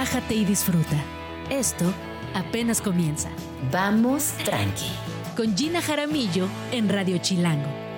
relájate y disfruta. Esto apenas comienza. Vamos tranqui. Con Gina Jaramillo en Radio Chilango.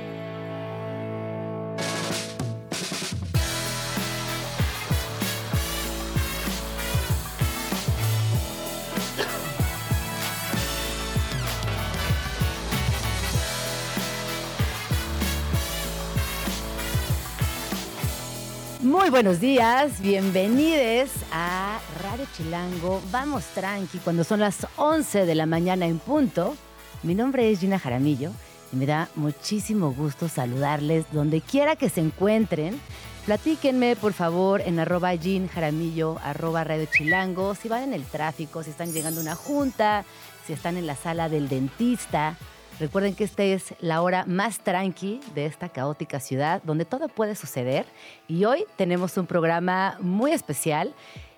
Buenos días, bienvenidos a Radio Chilango. Vamos tranqui cuando son las 11 de la mañana en punto. Mi nombre es Gina Jaramillo y me da muchísimo gusto saludarles donde quiera que se encuentren. Platíquenme, por favor, en arroba Gin Jaramillo, arroba Radio Chilango, si van en el tráfico, si están llegando a una junta, si están en la sala del dentista. Recuerden que esta es la hora más tranqui de esta caótica ciudad, donde todo puede suceder. Y hoy tenemos un programa muy especial.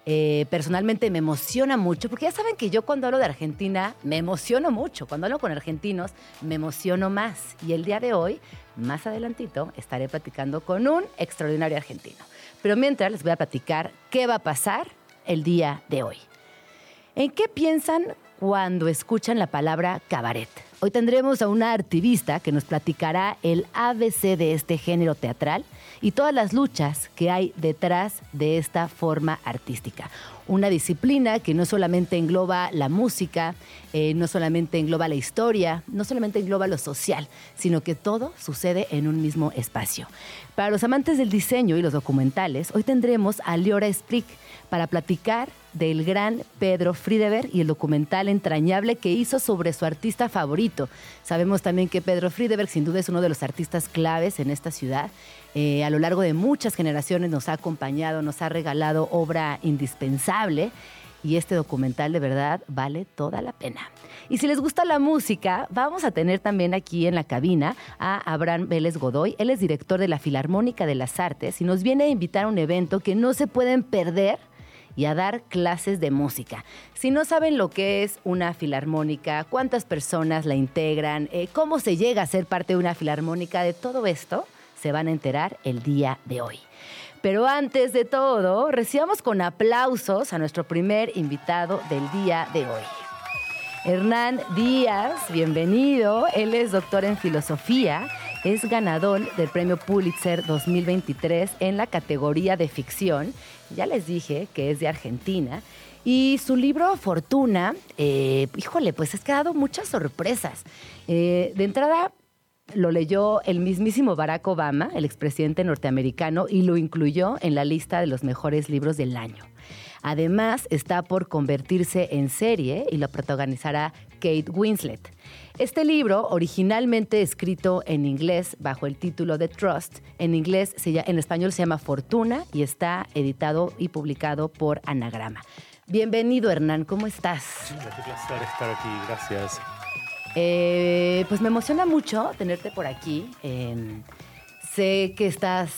Eh, personalmente me emociona mucho, porque ya saben que yo cuando hablo de Argentina me emociono mucho. Cuando hablo con argentinos me emociono más. Y el día de hoy, más adelantito, estaré platicando con un extraordinario argentino. Pero mientras les voy a platicar qué va a pasar el día de hoy. ¿En qué piensan cuando escuchan la palabra cabaret? Hoy tendremos a una artivista que nos platicará el ABC de este género teatral y todas las luchas que hay detrás de esta forma artística. Una disciplina que no solamente engloba la música, eh, no solamente engloba la historia, no solamente engloba lo social, sino que todo sucede en un mismo espacio. Para los amantes del diseño y los documentales, hoy tendremos a Liora Sprick para platicar del gran Pedro Friedeberg y el documental entrañable que hizo sobre su artista favorito. Sabemos también que Pedro Friedeberg sin duda es uno de los artistas claves en esta ciudad. Eh, a lo largo de muchas generaciones nos ha acompañado, nos ha regalado obra indispensable y este documental de verdad vale toda la pena. Y si les gusta la música, vamos a tener también aquí en la cabina a Abraham Vélez Godoy. Él es director de la Filarmónica de las Artes y nos viene a invitar a un evento que no se pueden perder y a dar clases de música. Si no saben lo que es una filarmónica, cuántas personas la integran, eh, cómo se llega a ser parte de una filarmónica, de todo esto se van a enterar el día de hoy. Pero antes de todo, recibamos con aplausos a nuestro primer invitado del día de hoy. Hernán Díaz, bienvenido. Él es doctor en filosofía, es ganador del premio Pulitzer 2023 en la categoría de ficción ya les dije que es de Argentina. Y su libro Fortuna, eh, híjole, pues es que ha dado muchas sorpresas. Eh, de entrada, lo leyó el mismísimo Barack Obama, el expresidente norteamericano, y lo incluyó en la lista de los mejores libros del año. Además, está por convertirse en serie y lo protagonizará Kate Winslet. Este libro, originalmente escrito en inglés bajo el título de Trust, en inglés, en español se llama Fortuna y está editado y publicado por Anagrama. Bienvenido, Hernán, ¿cómo estás? Sí, placer estar aquí, gracias. Eh, pues me emociona mucho tenerte por aquí. Sé que estás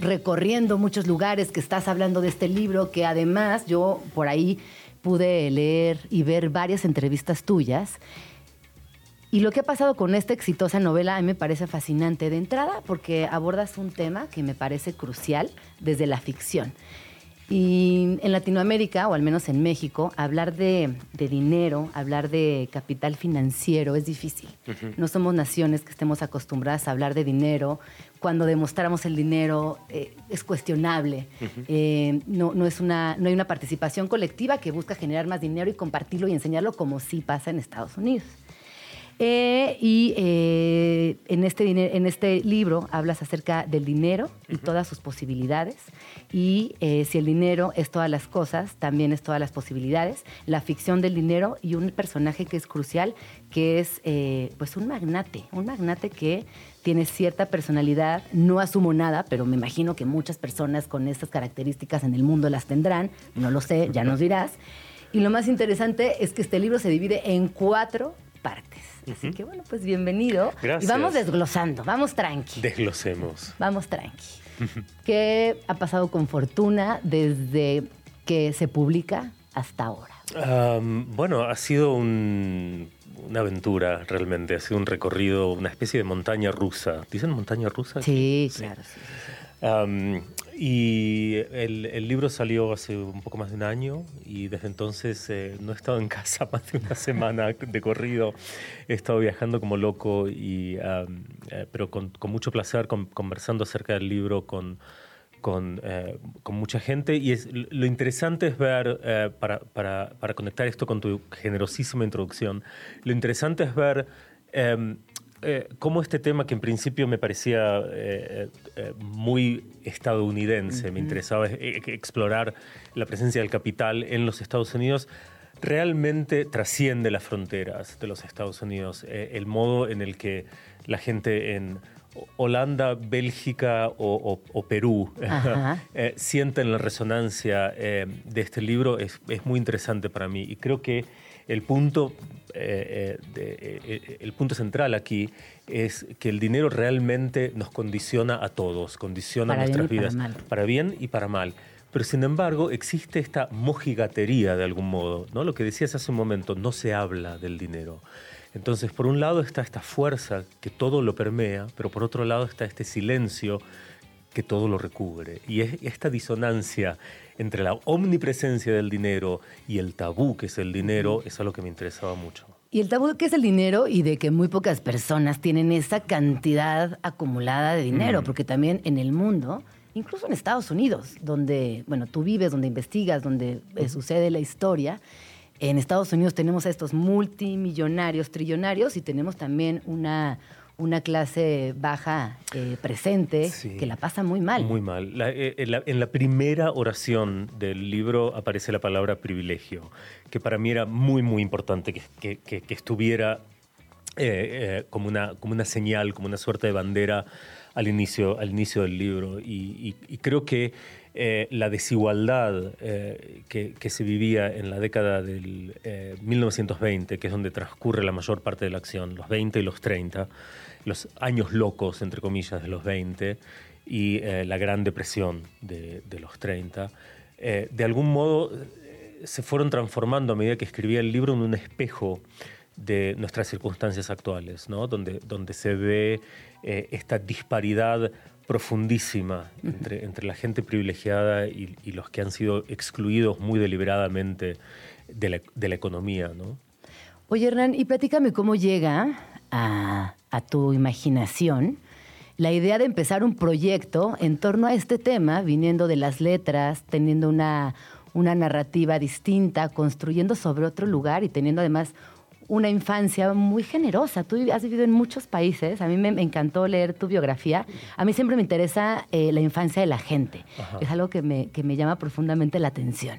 recorriendo muchos lugares, que estás hablando de este libro, que además yo por ahí pude leer y ver varias entrevistas tuyas. Y lo que ha pasado con esta exitosa novela a mí me parece fascinante de entrada porque abordas un tema que me parece crucial desde la ficción. Y en Latinoamérica, o al menos en México, hablar de, dinero, hablar de capital financiero es difícil. No somos naciones que estemos acostumbradas a hablar de dinero. Cuando demostramos el dinero eh, es cuestionable. Eh, no, no, es una, no hay una participación colectiva que busca generar más dinero y compartirlo y enseñarlo como sí pasa en Estados Unidos. Eh, y eh, en, este, en este libro hablas acerca del dinero y todas sus posibilidades. Y eh, si el dinero es todas las cosas, también es todas las posibilidades. La ficción del dinero y un personaje que es crucial, que es pues un magnate, un magnate que tiene cierta personalidad. No asumo nada, pero me imagino que muchas personas con estas características en el mundo las tendrán. No lo sé, ya nos dirás. Y lo más interesante es que este libro se divide en cuatro partes. Así que bueno, pues bienvenido. Gracias. Y vamos desglosando, vamos tranqui. Desglosemos. Vamos tranqui. ¿Qué ha pasado con Fortuna desde que se publica hasta ahora? bueno, ha sido una aventura realmente, ha sido un recorrido, una especie de montaña rusa. ¿Dicen montaña rusa? Sí, claro. Y el, libro salió hace un poco más de un año y desde entonces eh, no he estado en casa más de una semana de corrido. He estado viajando como loco, y, eh, pero con, mucho placer conversando acerca del libro con, con, eh, con, mucha gente. Y es, lo interesante es ver, para, para, para, conectar esto con tu generosísima introducción, lo interesante es ver em, eh, cómo este tema que en principio me parecía eh, eh, muy estadounidense, me interesaba explorar la presencia del capital en los Estados Unidos, realmente trasciende las fronteras de los Estados Unidos. el modo en el que la gente en Holanda, Bélgica o, Perú sienten la resonancia de este libro es, es muy interesante para mí y creo que el punto, eh, eh, eh, el punto central aquí es que el dinero realmente nos condiciona a todos, condiciona nuestras vidas, para, bien y para mal. Pero sin embargo existe esta mojigatería de algún modo, ¿no? Lo que decías hace un momento, no se habla del dinero. Entonces, por un lado está esta fuerza que todo lo permea, pero por otro lado está este silencio que todo lo recubre. Y es esta disonancia entre la omnipresencia del dinero y el tabú que es el dinero es algo que me interesaba mucho. Y el tabú que es el dinero y de que muy pocas personas tienen esa cantidad acumulada de dinero, porque también en el mundo, incluso en Estados Unidos, donde, bueno, tú vives, donde investigas, donde eh, sucede la historia, en Estados Unidos tenemos a estos multimillonarios, trillonarios y tenemos también una, una clase baja eh, presente que la pasa muy mal. Muy mal. Eh, en, la, primera oración del libro aparece la palabra privilegio, que para mí era muy, muy importante que, estuviera eh, como, una, como una señal, como una suerte de bandera al inicio, al inicio del libro. Y, creo que la desigualdad que, que, se vivía en la década del 1920, que es donde transcurre la mayor parte de la acción, los 20 y los 30, los años locos, entre comillas, de los 20 y eh, la Gran Depresión de, los 30, eh, de algún modo eh, se fueron transformando a medida que escribía el libro en un espejo de nuestras circunstancias actuales, ¿no? donde, donde se ve esta disparidad profundísima entre, entre, la gente privilegiada y, los que han sido excluidos muy deliberadamente de la, de la economía. ¿no? Oye, Hernán, y platícame cómo llega a, tu imaginación la idea de empezar un proyecto en torno a este tema, viniendo de las letras, teniendo una, una narrativa distinta, construyendo sobre otro lugar y teniendo además una infancia muy generosa. Tú has vivido en muchos países. A mí me, encantó leer tu biografía. A mí siempre me interesa eh, la infancia de la gente. Es algo que me, que me, llama profundamente la atención.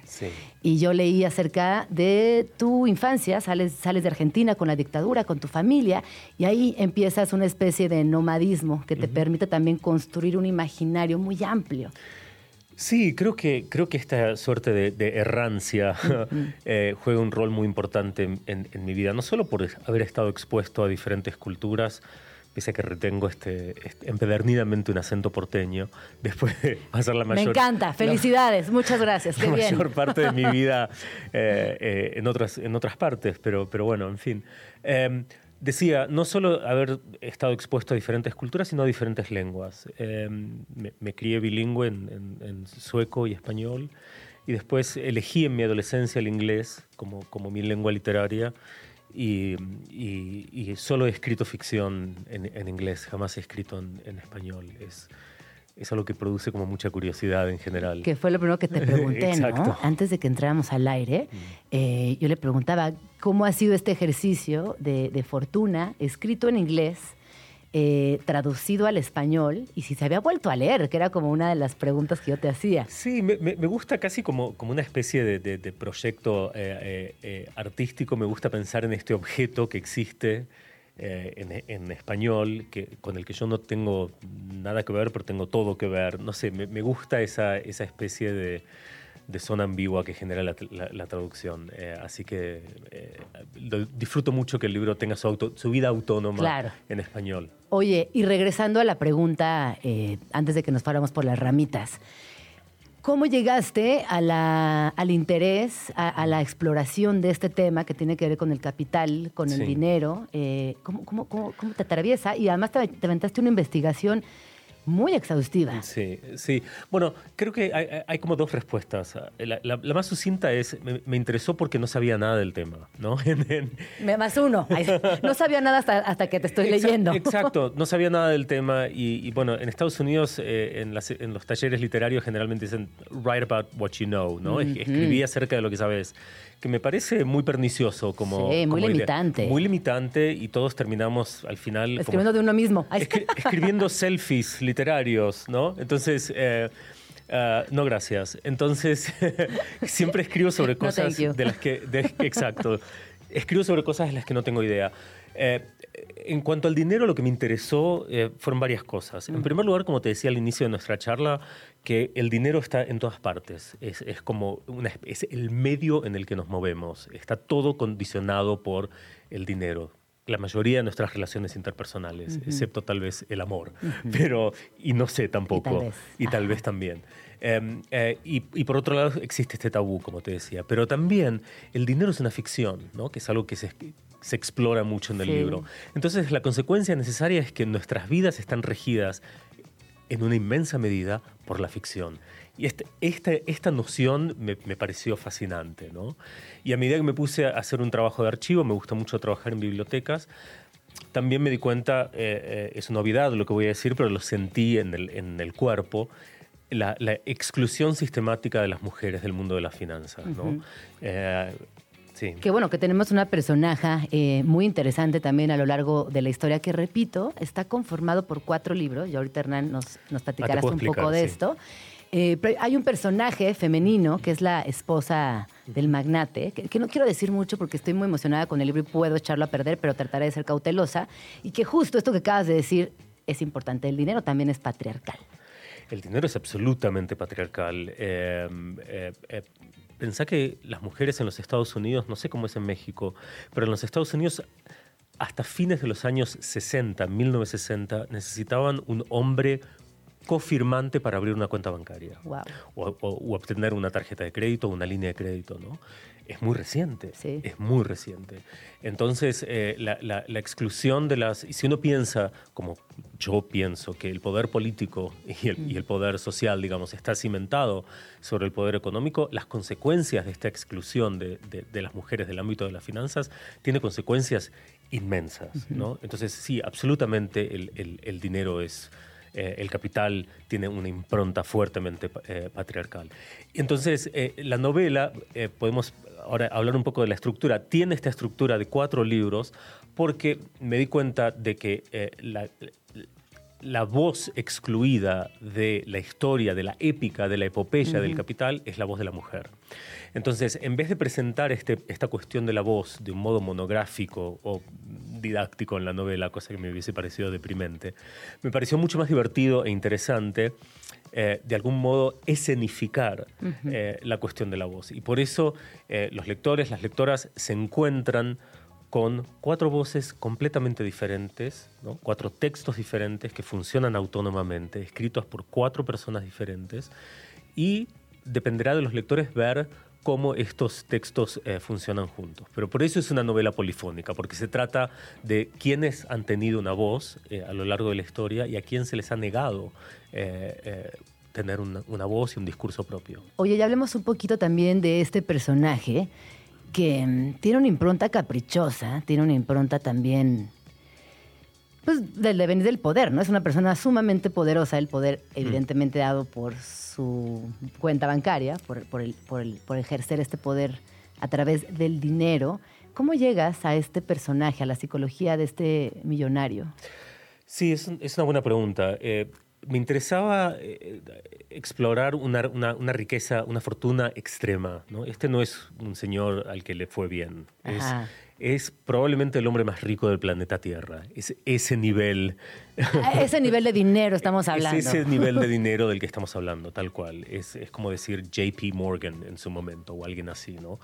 Y yo leí acerca de tu infancia. Sales, sales de Argentina con la dictadura, con tu familia, y ahí empiezas una especie de nomadismo que te permite también construir un imaginario muy amplio. Sí, creo que, creo que esta suerte de, errancia eh, juega un rol muy importante en, mi vida, no solo por haber estado expuesto a diferentes culturas, pese a que retengo este, este empedernidamente un acento porteño, después de pasar la mayor... Me encanta, felicidades, muchas gracias, la mayor parte de mi vida eh, eh, en, otras, en otras partes, pero, pero bueno, en fin. Decía, no solo haber estado expuesto a diferentes culturas, sino a diferentes lenguas. Em, me, crié bilingüe en, sueco y español y después elegí en mi adolescencia el inglés como, como mi lengua literaria y, y, solo he escrito ficción en, inglés, jamás he escrito en, español. Es, es algo que produce como mucha curiosidad en general. Que fue lo primero que te pregunté, ¿no? Antes de que entráramos al aire, mm. eh, yo le preguntaba cómo ha sido este ejercicio de, fortuna, escrito en inglés, eh, traducido al español, y si se había vuelto a leer, que era como una de las preguntas que yo te hacía. Sí, me, gusta casi como, como una especie de, proyecto eh, artístico, me gusta pensar en este objeto que existe eh, en, español, que, con el que yo no tengo nada que ver, pero tengo todo que ver. No sé, me, gusta esa, esa especie de, zona ambigua que genera la, traducción. Eh, así que eh, disfruto mucho que el libro tenga su, auto, su vida autónoma en español. Oye, y regresando a la pregunta, antes de que nos paramos por las ramitas, ¿Cómo llegaste al interés, a, la exploración de este tema que tiene que ver con el capital, con el dinero? Eh, ¿cómo, te atraviesa? Y además te, aventaste una investigación muy exhaustiva. Sí, sí. Bueno, creo que hay, hay como dos respuestas. La, la- la más sucinta es, me, me interesó porque no sabía nada del tema, ¿no? Más uno. No sabía nada hasta, hasta que te estoy Exacto, leyendo. Exacto, no sabía nada del tema y, y bueno, en Estados Unidos, eh, en, las- en los talleres literarios generalmente dicen write about what you know, ¿no? Es- Escribí acerca de lo que sabes, que me parece muy pernicioso como... Sí, muy como idea. limitante. Muy limitante y todos terminamos al final... como- Escribiendo de uno mismo. Escri- escribiendo selfies literarios, ¿no? Entonces, eh, ah, no gracias. Entonces, siempre escribo sobre cosas de las que... de- exacto. Escribo sobre cosas de las que no tengo idea. Eh, en cuanto al dinero, lo que me interesó eh, fueron varias cosas. En primer lugar, como te decía al inicio de nuestra charla, que el dinero está en todas partes. Es, es como una, es el medio en el que nos movemos. Está todo condicionado por el dinero. La mayoría de nuestras relaciones interpersonales, excepto tal vez el amor. Pero, y no sé tampoco. vez. Y tal vez también. Eh, eh, y, y por otro lado existe este tabú, como te decía. Pero también el dinero es una ficción, ¿no? que es algo que se, se explora mucho en el Sí. libro. Entonces la consecuencia necesaria es que nuestras vidas están regidas en una inmensa medida por la ficción. Y este- esta, esta noción me, me pareció fascinante. ¿no? Y a medida que me puse a hacer un trabajo de archivo, me gusta mucho trabajar en bibliotecas, también me di cuenta, eh, eh, es una novedad lo que voy a decir, pero lo sentí en el, en el cuerpo, la, la exclusión sistemática de las mujeres del mundo de las finanzas. ¿no? Eh, sí. Qué bueno que tenemos una personaje eh, muy interesante también a lo largo de la historia que, repito, está conformado por cuatro libros. Y ahorita, Hernán, nos, nos platicarás puedo un poco explicar, de sí. esto. Eh, hay un personaje femenino que es la esposa del magnate, que, que no quiero decir mucho porque estoy muy emocionada con el libro y puedo echarlo a perder, pero trataré de ser cautelosa. Y que justo esto que acabas de decir es importante. El dinero también es patriarcal. El dinero es absolutamente patriarcal. Eh, eh, eh, pensá que las mujeres en los Estados Unidos, no sé cómo es en México, pero en los Estados Unidos hasta fines de los años 60, 1960, necesitaban un hombre cofirmante para abrir una cuenta bancaria. Wow. O, o- o obtener una tarjeta de crédito o una línea de crédito, ¿no? Es muy reciente, Sí. es muy reciente. Entonces, eh, la, la- la exclusión de las... Y si uno piensa, como yo pienso, que el poder político y el, y el poder social, digamos, está cimentado sobre el poder económico, las consecuencias de esta exclusión de, de- de las mujeres del ámbito de las finanzas tiene consecuencias inmensas, ¿no? Entonces, sí, absolutamente el, el- el dinero es eh, el capital tiene una impronta fuertemente eh, patriarcal. Entonces, eh, la novela, podemos ahora hablar un poco de la estructura, tiene esta estructura de cuatro libros porque me di cuenta de que la, la voz excluida de la historia, de la épica, de la epopeya del capital, es la voz de la mujer. Entonces, en vez de presentar este, esta cuestión de la voz de un modo monográfico o didáctico en la novela, cosa que me hubiese parecido deprimente, me pareció mucho más divertido e interesante eh, de algún modo escenificar eh, la cuestión de la voz. Y por eso eh, los lectores, las lectoras se encuentran con cuatro voces completamente diferentes, ¿no? cuatro textos diferentes que funcionan autónomamente, escritos por cuatro personas diferentes, y dependerá de los lectores ver cómo estos textos eh, funcionan juntos. Pero por eso es una novela polifónica, porque se trata de quienes han tenido una voz eh, a lo largo de la historia y a quién se les ha negado eh, tener una, una voz y un discurso propio. Oye, ya hablemos un poquito también de este personaje que mm, tiene una impronta caprichosa, tiene una impronta también, pues, del devenir del poder, ¿no? Es una persona sumamente poderosa, el poder evidentemente dado por su cuenta bancaria, por, por el, por, el- por ejercer este poder a través del dinero. ¿Cómo llegas a este personaje, a la psicología de este millonario? Sí, es, un- es una buena pregunta. Eh, me interesaba eh, explorar una, una- una riqueza, una fortuna extrema. ¿no? Este no es un señor al que le fue bien. Es. Es probablemente el hombre más rico del planeta Tierra. Es ese nivel. A ese nivel de dinero estamos hablando. Es ese nivel de dinero del que estamos hablando, tal cual. Es, es como decir JP Morgan en su momento o alguien así, ¿no?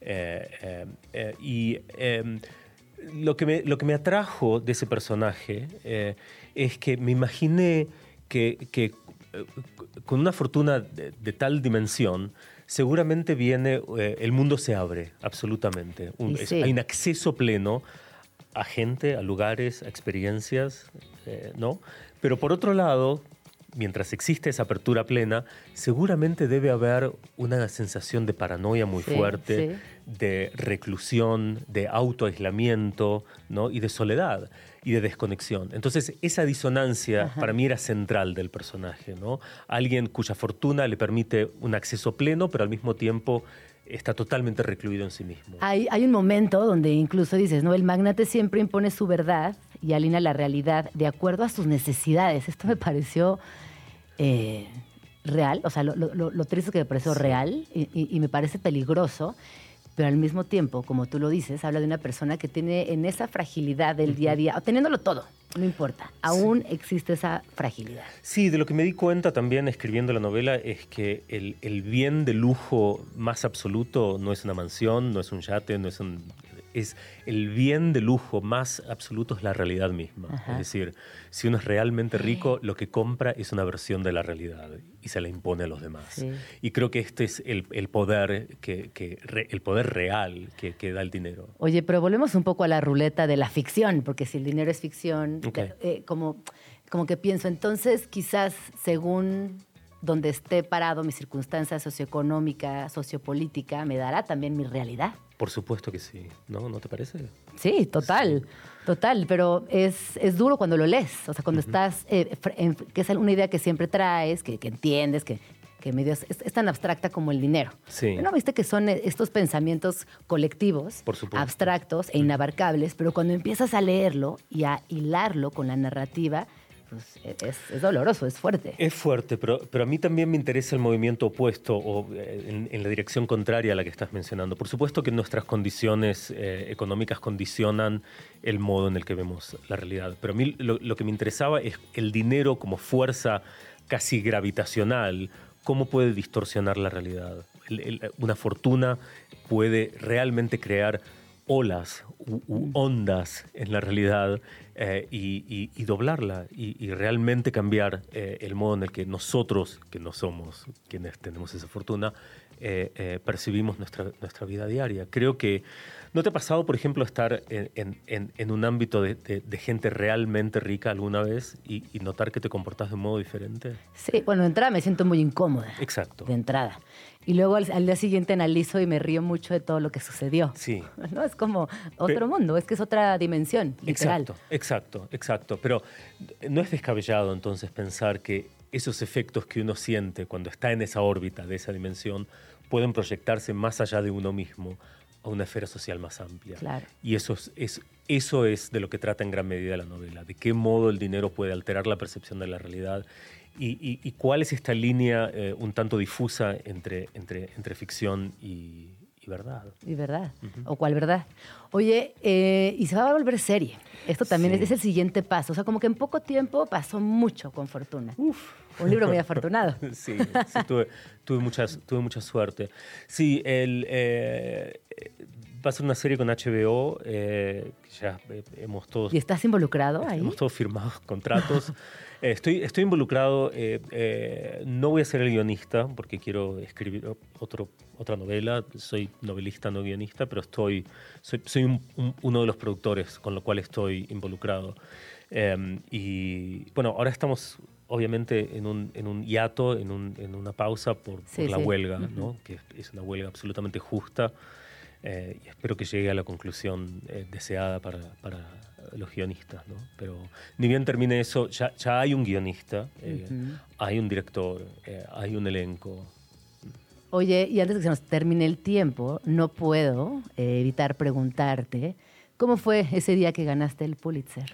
Eh, eh, eh, y eh, lo, que me, lo que me atrajo de ese personaje es que me imaginé que, que, con una fortuna de, de tal dimensión, seguramente viene, eh, el mundo se abre, absolutamente. Un- es- hay un acceso pleno a gente, a lugares, a experiencias, eh, ¿no? Pero por otro lado, mientras existe esa apertura plena, seguramente debe haber una sensación de paranoia muy Sí, fuerte, sí. de reclusión, de autoaislamiento ¿no? y de soledad y de desconexión. Entonces, esa disonancia Ajá. para mí era central del personaje. ¿no? Alguien cuya fortuna le permite un acceso pleno, pero al mismo tiempo está totalmente recluido en sí mismo. Hay, hay un momento donde incluso dices, ¿no? El magnate siempre impone su verdad y alinea la realidad de acuerdo a sus necesidades. Esto me pareció eh, real, o sea, lo, lo- lo- triste es que me pareció Sí. real y, y- y me parece peligroso, pero al mismo tiempo, como tú lo dices, habla de una persona que tiene en esa fragilidad del día a día, teniéndolo todo, no importa, aún existe esa fragilidad. Sí, de lo que me di cuenta también escribiendo la novela es que el, el bien de lujo más absoluto no es una mansión, no es un yate, no es un... Es el bien de lujo más absoluto es la realidad misma. Ajá. Es decir, si uno es realmente rico, lo que compra es una versión de la realidad y se la impone a los demás. Sí. Y creo que este es el, el poder que, que re- el poder real que, que da el dinero. Oye, pero volvemos un poco a la ruleta de la ficción, porque si el dinero es ficción, eh, como, como que pienso, entonces quizás según donde esté parado mi circunstancia socioeconómica, sociopolítica, me dará también mi realidad. Por supuesto que sí. ¿No? ¿No te parece? Sí, total, total, pero es, es duro cuando lo lees, o sea, cuando estás, eh, en- que es una idea que siempre traes, que, que entiendes, que, que medio es, es tan abstracta como el dinero. Sí. ¿No viste que son eh, estos pensamientos colectivos, Por abstractos e inabarcables, pero cuando empiezas a leerlo y a hilarlo con la narrativa, pues e- es, doloroso, es fuerte. Es fuerte, pero, pero a mí también me interesa el movimiento opuesto o eh, en, la dirección contraria a la que estás mencionando. Por supuesto que nuestras condiciones eh, económicas condicionan el modo en el que vemos la realidad, pero a mí lo, que me interesaba es el dinero como fuerza casi gravitacional, cómo puede distorsionar la realidad. Una fortuna puede realmente crear olas u, u ondas en la realidad eh, y, y- y doblarla y, y realmente cambiar eh, el modo en el que nosotros, que no somos quienes tenemos esa fortuna, eh, eh, percibimos nuestra, nuestra vida diaria. Creo que, ¿no te ha pasado, por ejemplo, estar en, en- en- en un ámbito de, de- de gente realmente rica alguna vez y, y notar que te comportas de un modo diferente? Sí, bueno, de entrada me siento muy incómoda. Exacto. De entrada. Y luego al, al día siguiente analizo y me río mucho de todo lo que sucedió. Sí. ¿No? Es como otro mundo, es que es otra dimensión, literal. Exacto, exacto, exacto. Pero no es descabellado entonces pensar que esos efectos que uno siente cuando está en esa órbita de esa dimensión pueden proyectarse más allá de uno mismo a una esfera social más amplia. Claro. Y eso es, es- eso es de lo que trata en gran medida la novela, de qué modo el dinero puede alterar la percepción de la realidad y, y- y cuál es esta línea eh, un tanto difusa entre, entre, entre ficción y, y verdad. Y verdad. ¿O cuál verdad? Oye, eh, y se va a volver serie. Esto también Sí. es, es el siguiente paso. O sea, como que en poco tiempo pasó mucho con Fortuna. Un libro muy afortunado. Sí, sí, tuve, tuve, muchas, tuve mucha suerte. Sí, el, eh, eh, va a ser una serie con HBO, eh, que ya eh, hemos todos, ¿Y estás involucrado ahí? hemos todos firmado contratos. Estoy, estoy involucrado, eh, eh, no voy a ser el guionista porque quiero escribir otro, otra novela, soy novelista, no guionista, pero estoy, soy, soy un- un- uno de los productores con lo cual estoy involucrado. Eh, y bueno, ahora estamos obviamente en un, en un hiato, en, un- en una pausa por, por Sí, la sí. huelga, ¿no? que es- es una huelga absolutamente justa eh, y espero que llegue a la conclusión eh, deseada para, para los guionistas. ¿no? Pero ni bien termine eso, ya, ya hay un guionista, eh, hay un director, eh, hay un elenco. Oye, y antes de que se nos termine el tiempo, no puedo eh, evitar preguntarte, ¿cómo fue ese día que ganaste el Pulitzer?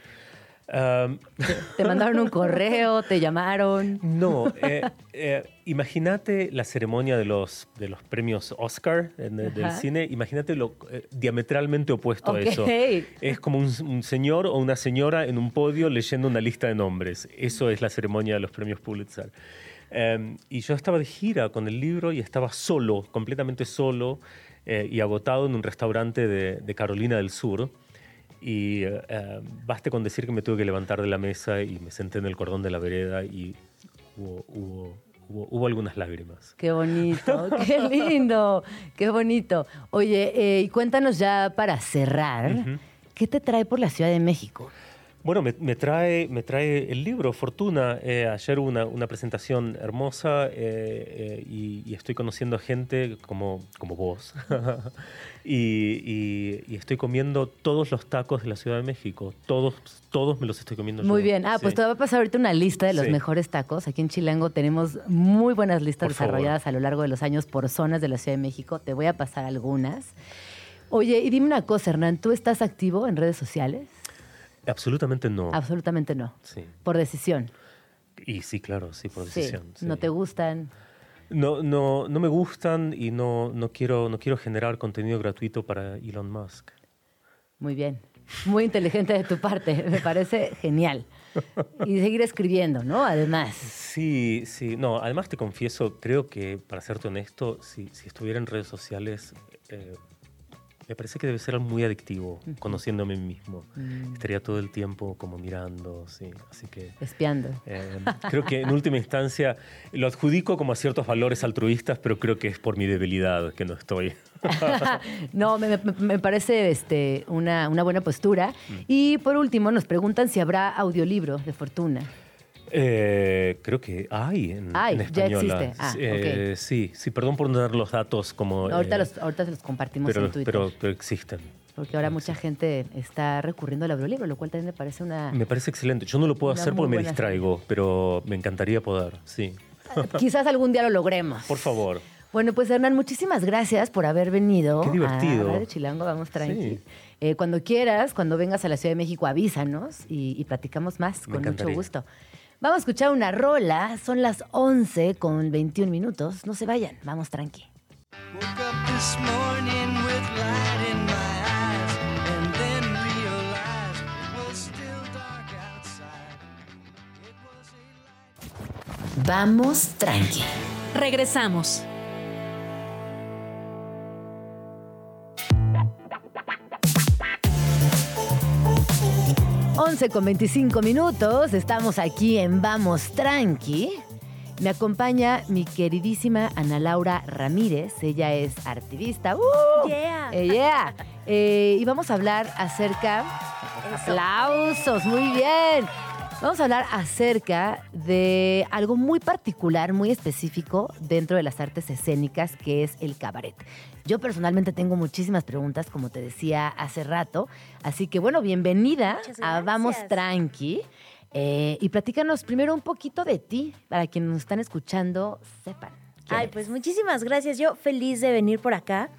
Um, ¿Te mandaron un correo? ¿Te llamaron? No, eh, eh, imagínate la ceremonia de los, de los premios Oscar en- del cine, imagínate lo eh, diametralmente opuesto Ok. a eso. Es como un, un señor o una señora en un podio leyendo una lista de nombres. Eso es la ceremonia de los premios Pulitzer. Eh, y yo estaba de gira con el libro y estaba solo, completamente solo eh, y agotado en un restaurante de, de Carolina del Sur. Y eh, baste con decir que me tuve que levantar de la mesa y me senté en el cordón de la vereda y hubo, hubo, hubo, hubo algunas lágrimas. Qué bonito, qué lindo, qué bonito. Oye, eh, y cuéntanos ya para cerrar, ¿qué te trae por la Ciudad de México? Bueno, me, me trae, me trae el libro Fortuna. Eh, ayer hubo una, una presentación hermosa eh, eh, y, y estoy conociendo a gente como, como vos. y, y- y estoy comiendo todos los tacos de la Ciudad de México. Todos, todos me los estoy comiendo Muy yo. bien. Ah, pues te va a pasar ahorita una lista de los Sí. mejores tacos. Aquí en Chilango tenemos muy buenas listas Por favor. desarrolladas a lo largo de los años por zonas de la Ciudad de México. Te voy a pasar algunas. Oye, y dime una cosa, Hernán, ¿tú estás activo en redes sociales? Absolutamente no. Absolutamente no. Sí. Por decisión. Y sí, claro, sí, por decisión. sí. No te gustan. No, no, no me gustan y no, no, quiero, no quiero generar contenido gratuito para Elon Musk. Muy bien. Muy inteligente de tu parte. Me parece genial. Y seguir escribiendo, ¿no? Además. Sí, sí. No, además te confieso, creo que, para serte honesto, si, si estuviera en redes sociales, eh, me parece que debe ser muy adictivo, conociéndome a mí mismo. Mm. Estaría todo el tiempo como mirando, sí. Así que Espiando. eh, creo que en última instancia lo adjudico como a ciertos valores altruistas, pero creo que es por mi debilidad que no estoy. no, me, me- me parece este, una, una buena postura. Mm. Y por último, nos preguntan si habrá audiolibro de Fortuna. Eh, creo que hay en, Hay, en ya española. existe. Ah, Eh, Sí, sí, perdón por no dar los datos como... ahorita, eh, los, ahorita se los compartimos pero, en Twitter. pero, pero existen. porque ahora mucha gente está recurriendo al audiolibro, lo cual también me parece una... Me parece excelente. Yo no lo puedo hacer porque me distraigo, pero me encantaría poder, sí. Quizás algún día lo logremos. Por favor. Bueno, pues Hernán, muchísimas gracias por haber venido. Qué divertido. A Radio Chilango, vamos tranqui. Sí. Eh, cuando quieras, cuando vengas a la Ciudad de México, avísanos y, y platicamos más Me con mucho gusto. Vamos a escuchar una rola, son las 11 con 21 minutos. No se vayan, vamos tranqui. Woke up this 11 con 25 minutos, estamos aquí en Vamos Tranqui. Me acompaña mi queridísima Ana Laura Ramírez, ella es activista. ¡Uh! ¡Yeah! Eh, yeah. Eh, y vamos a hablar acerca... Eso. ¡Aplausos! ¡Muy bien! Vamos a hablar acerca de algo muy particular, muy específico dentro de las artes escénicas, que es el cabaret. Yo personalmente tengo muchísimas preguntas, como te decía hace rato. Así que bueno, bienvenida a Vamos. Tranqui. Eh, y platícanos primero un poquito de ti, para quienes nos están escuchando sepan. Ay, eres. pues muchísimas gracias. Yo feliz de venir por acá.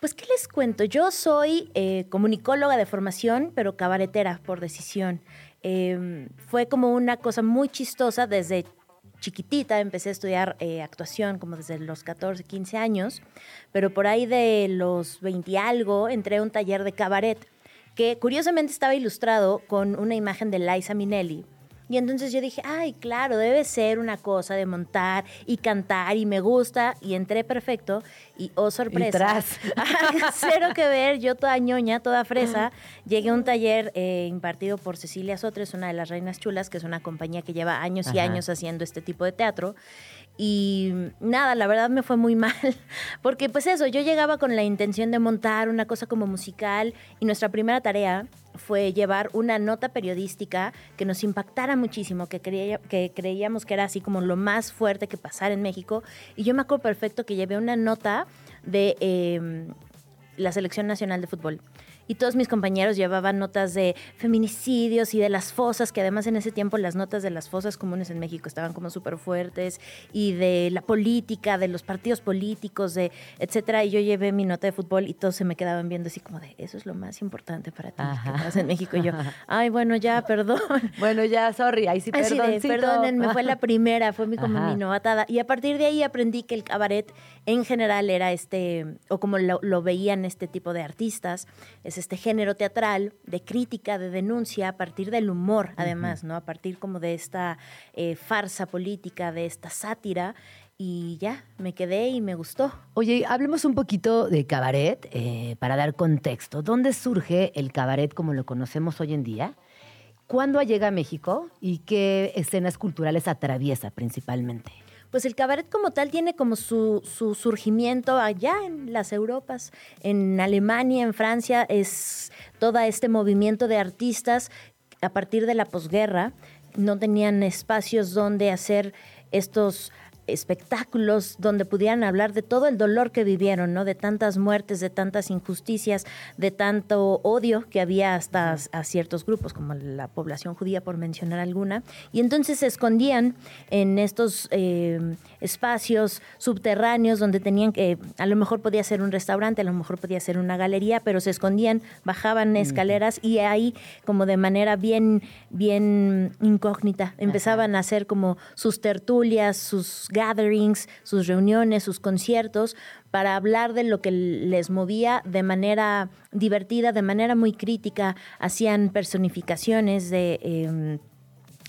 Pues, ¿qué les cuento? Yo soy eh, comunicóloga de formación, pero cabaretera por decisión. Eh, fue como una cosa muy chistosa desde chiquitita. Empecé a estudiar eh, actuación como desde los 14, 15 años, pero por ahí de los 20 y algo entré a un taller de cabaret que curiosamente estaba ilustrado con una imagen de Liza Minnelli. Y entonces yo dije, ay, claro, debe ser una cosa de montar y cantar y me gusta. Y entré perfecto y, oh, sorpresa. Cero que ver, yo toda ñoña, toda fresa. Llegué a un taller eh, impartido por Cecilia Sotres, una de las reinas chulas, que es una compañía que lleva años y Ajá. años haciendo este tipo de teatro. Y nada, la verdad me fue muy mal, porque pues eso, yo llegaba con la intención de montar una cosa como musical y nuestra primera tarea fue llevar una nota periodística que nos impactara muchísimo, que, que creíamos que era así como lo más fuerte que pasara en México. Y yo me acuerdo perfecto que llevé una nota de eh, la Selección Nacional de Fútbol. Y todos mis compañeros llevaban notas de feminicidios y de las fosas, que además en ese tiempo las notas de las fosas comunes en México estaban como súper fuertes, y de la política, de los partidos políticos, de etcétera. Y yo llevé mi nota de fútbol y todos se me quedaban viendo así como de, eso es lo más importante para ti Ajá. que pasa en México. Y yo, ay, bueno, ya, perdón. Bueno, ya, sorry, ahí sí, perdoncito. perdónenme, fue la primera, fue mi, como Ajá. mi novatada. Y a partir de ahí aprendí que el cabaret en general era este, o como lo, lo veían este tipo de artistas, es este género teatral de crítica, de denuncia, a partir del humor, además, ¿no? A partir como de esta eh, farsa política, de esta sátira. Y ya, me quedé y me gustó. Oye, hablemos un poquito de cabaret eh, para dar contexto. ¿Dónde surge el cabaret como lo conocemos hoy en día? ¿Cuándo llega a México y qué escenas culturales atraviesa principalmente? Pues el cabaret como tal tiene como su, su surgimiento allá en las Europas, en Alemania, en Francia, es todo este movimiento de artistas a partir de la posguerra no tenían espacios donde hacer estos espectáculos donde pudieran hablar de todo el dolor que vivieron, ¿no? De tantas muertes, de tantas injusticias, de tanto odio que había hasta a ciertos grupos, como la población judía, por mencionar alguna. Y entonces se escondían en estos eh, espacios subterráneos donde tenían que, a lo mejor podía ser un restaurante, a lo mejor podía ser una galería, pero se escondían, bajaban escaleras y ahí, como de manera bien, bien incógnita, empezaban a hacer como sus tertulias, sus gatherings, sus reuniones, sus conciertos, para hablar de lo que les movía de manera divertida, de manera muy crítica. Hacían personificaciones de... em,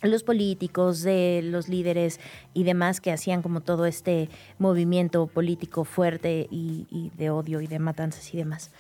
los políticos, de los líderes y demás que hacían como todo este movimiento político fuerte y, y de odio y de matanzas y demás.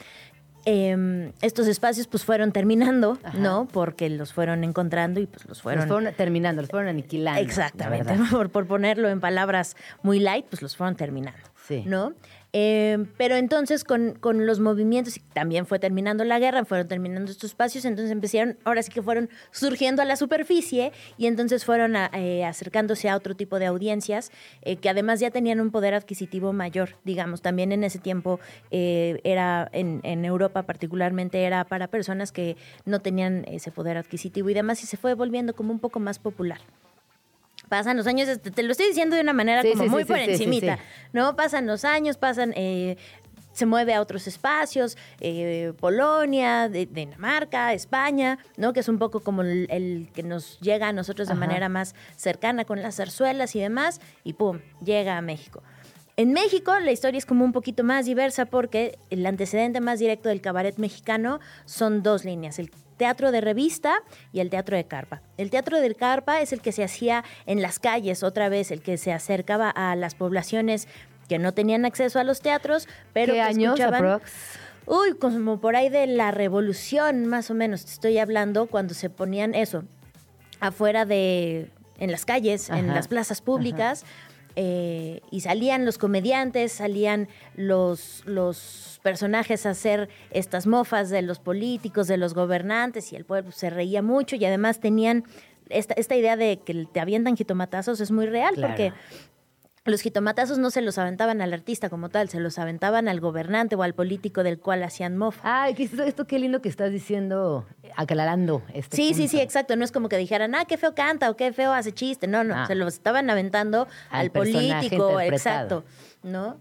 Em, estos espacios pues fueron terminando, Ajá. ¿no? Porque los fueron encontrando y pues los fueron... Los fueron terminando, los fueron aniquilando. la Exactamente, por, por ponerlo en palabras muy light, pues los fueron terminando, Sí. ¿no? Eh, pero entonces con, con los movimientos, también fue terminando la guerra, fueron terminando estos espacios, entonces empezaron, ahora sí que fueron surgiendo a la superficie y entonces fueron a- eh, acercándose a otro tipo de audiencias eh, que además ya tenían un poder adquisitivo mayor, digamos, también en ese tiempo eh, era, en, en Europa particularmente, era para personas que no tenían ese poder adquisitivo y demás y se fue volviendo como un poco más popular pasan los años, este, te lo estoy diciendo de una manera Sí, como sí, muy sí, por encimita. ¿no? Pasan los años, pasan, eh, se mueve a otros espacios, eh, Polonia, de- Dinamarca, España, ¿no? Que es un poco como el, el que nos llega a nosotros de Ajá. manera más cercana con las zarzuelas y demás, y pum, llega a México. En México la historia es como un poquito más diversa porque el antecedente más directo del cabaret mexicano son dos líneas, el teatro de revista y el teatro de carpa. El teatro de carpa es el que se hacía en las calles, otra vez, el que se acercaba a las poblaciones que no tenían acceso a los teatros, pero ¿Qué que años escuchaban-? Uy, como por ahí de la revolución, más o menos, te estoy hablando, cuando se ponían eso, afuera de, en las calles, en las plazas públicas, eh, y salían los comediantes, salían los, los personajes a hacer estas mofas de los políticos, de los gobernantes, y el pueblo se reía mucho, y además tenían esta, esta idea de que te avientan jitomatazos, es muy real, porque los jitomatazos no se los aventaban al artista como tal, se los aventaban al gobernante o al político del cual hacían mofa. Ay, ¿qué- esto, esto qué lindo que estás diciendo, aclarando este Sí, sí, sí, exacto. No es como que dijeran, ah, qué feo canta o qué feo hace chiste. No, no, Ah. se los estaban aventando Al político, exacto, ¿no?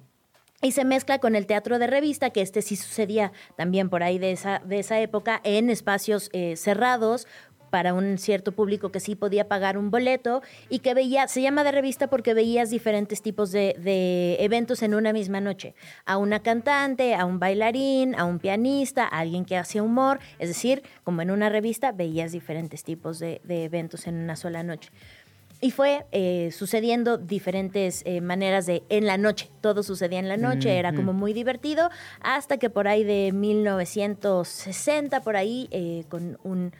Y se mezcla con el teatro de revista, que este sí sucedía también por ahí de esa, de esa época, en espacios eh, cerrados para un cierto público que sí podía pagar un boleto y que veía, se llama de revista porque veías diferentes tipos de, de eventos en una misma noche. A una cantante, a un bailarín, a un pianista, a alguien que hacía humor. Es decir, como en una revista veías diferentes tipos de, de eventos en una sola noche. Y fue eh, sucediendo diferentes eh, maneras de en la noche. Todo sucedía en la noche, era como muy divertido, hasta que por ahí de 1960, por ahí, eh, con un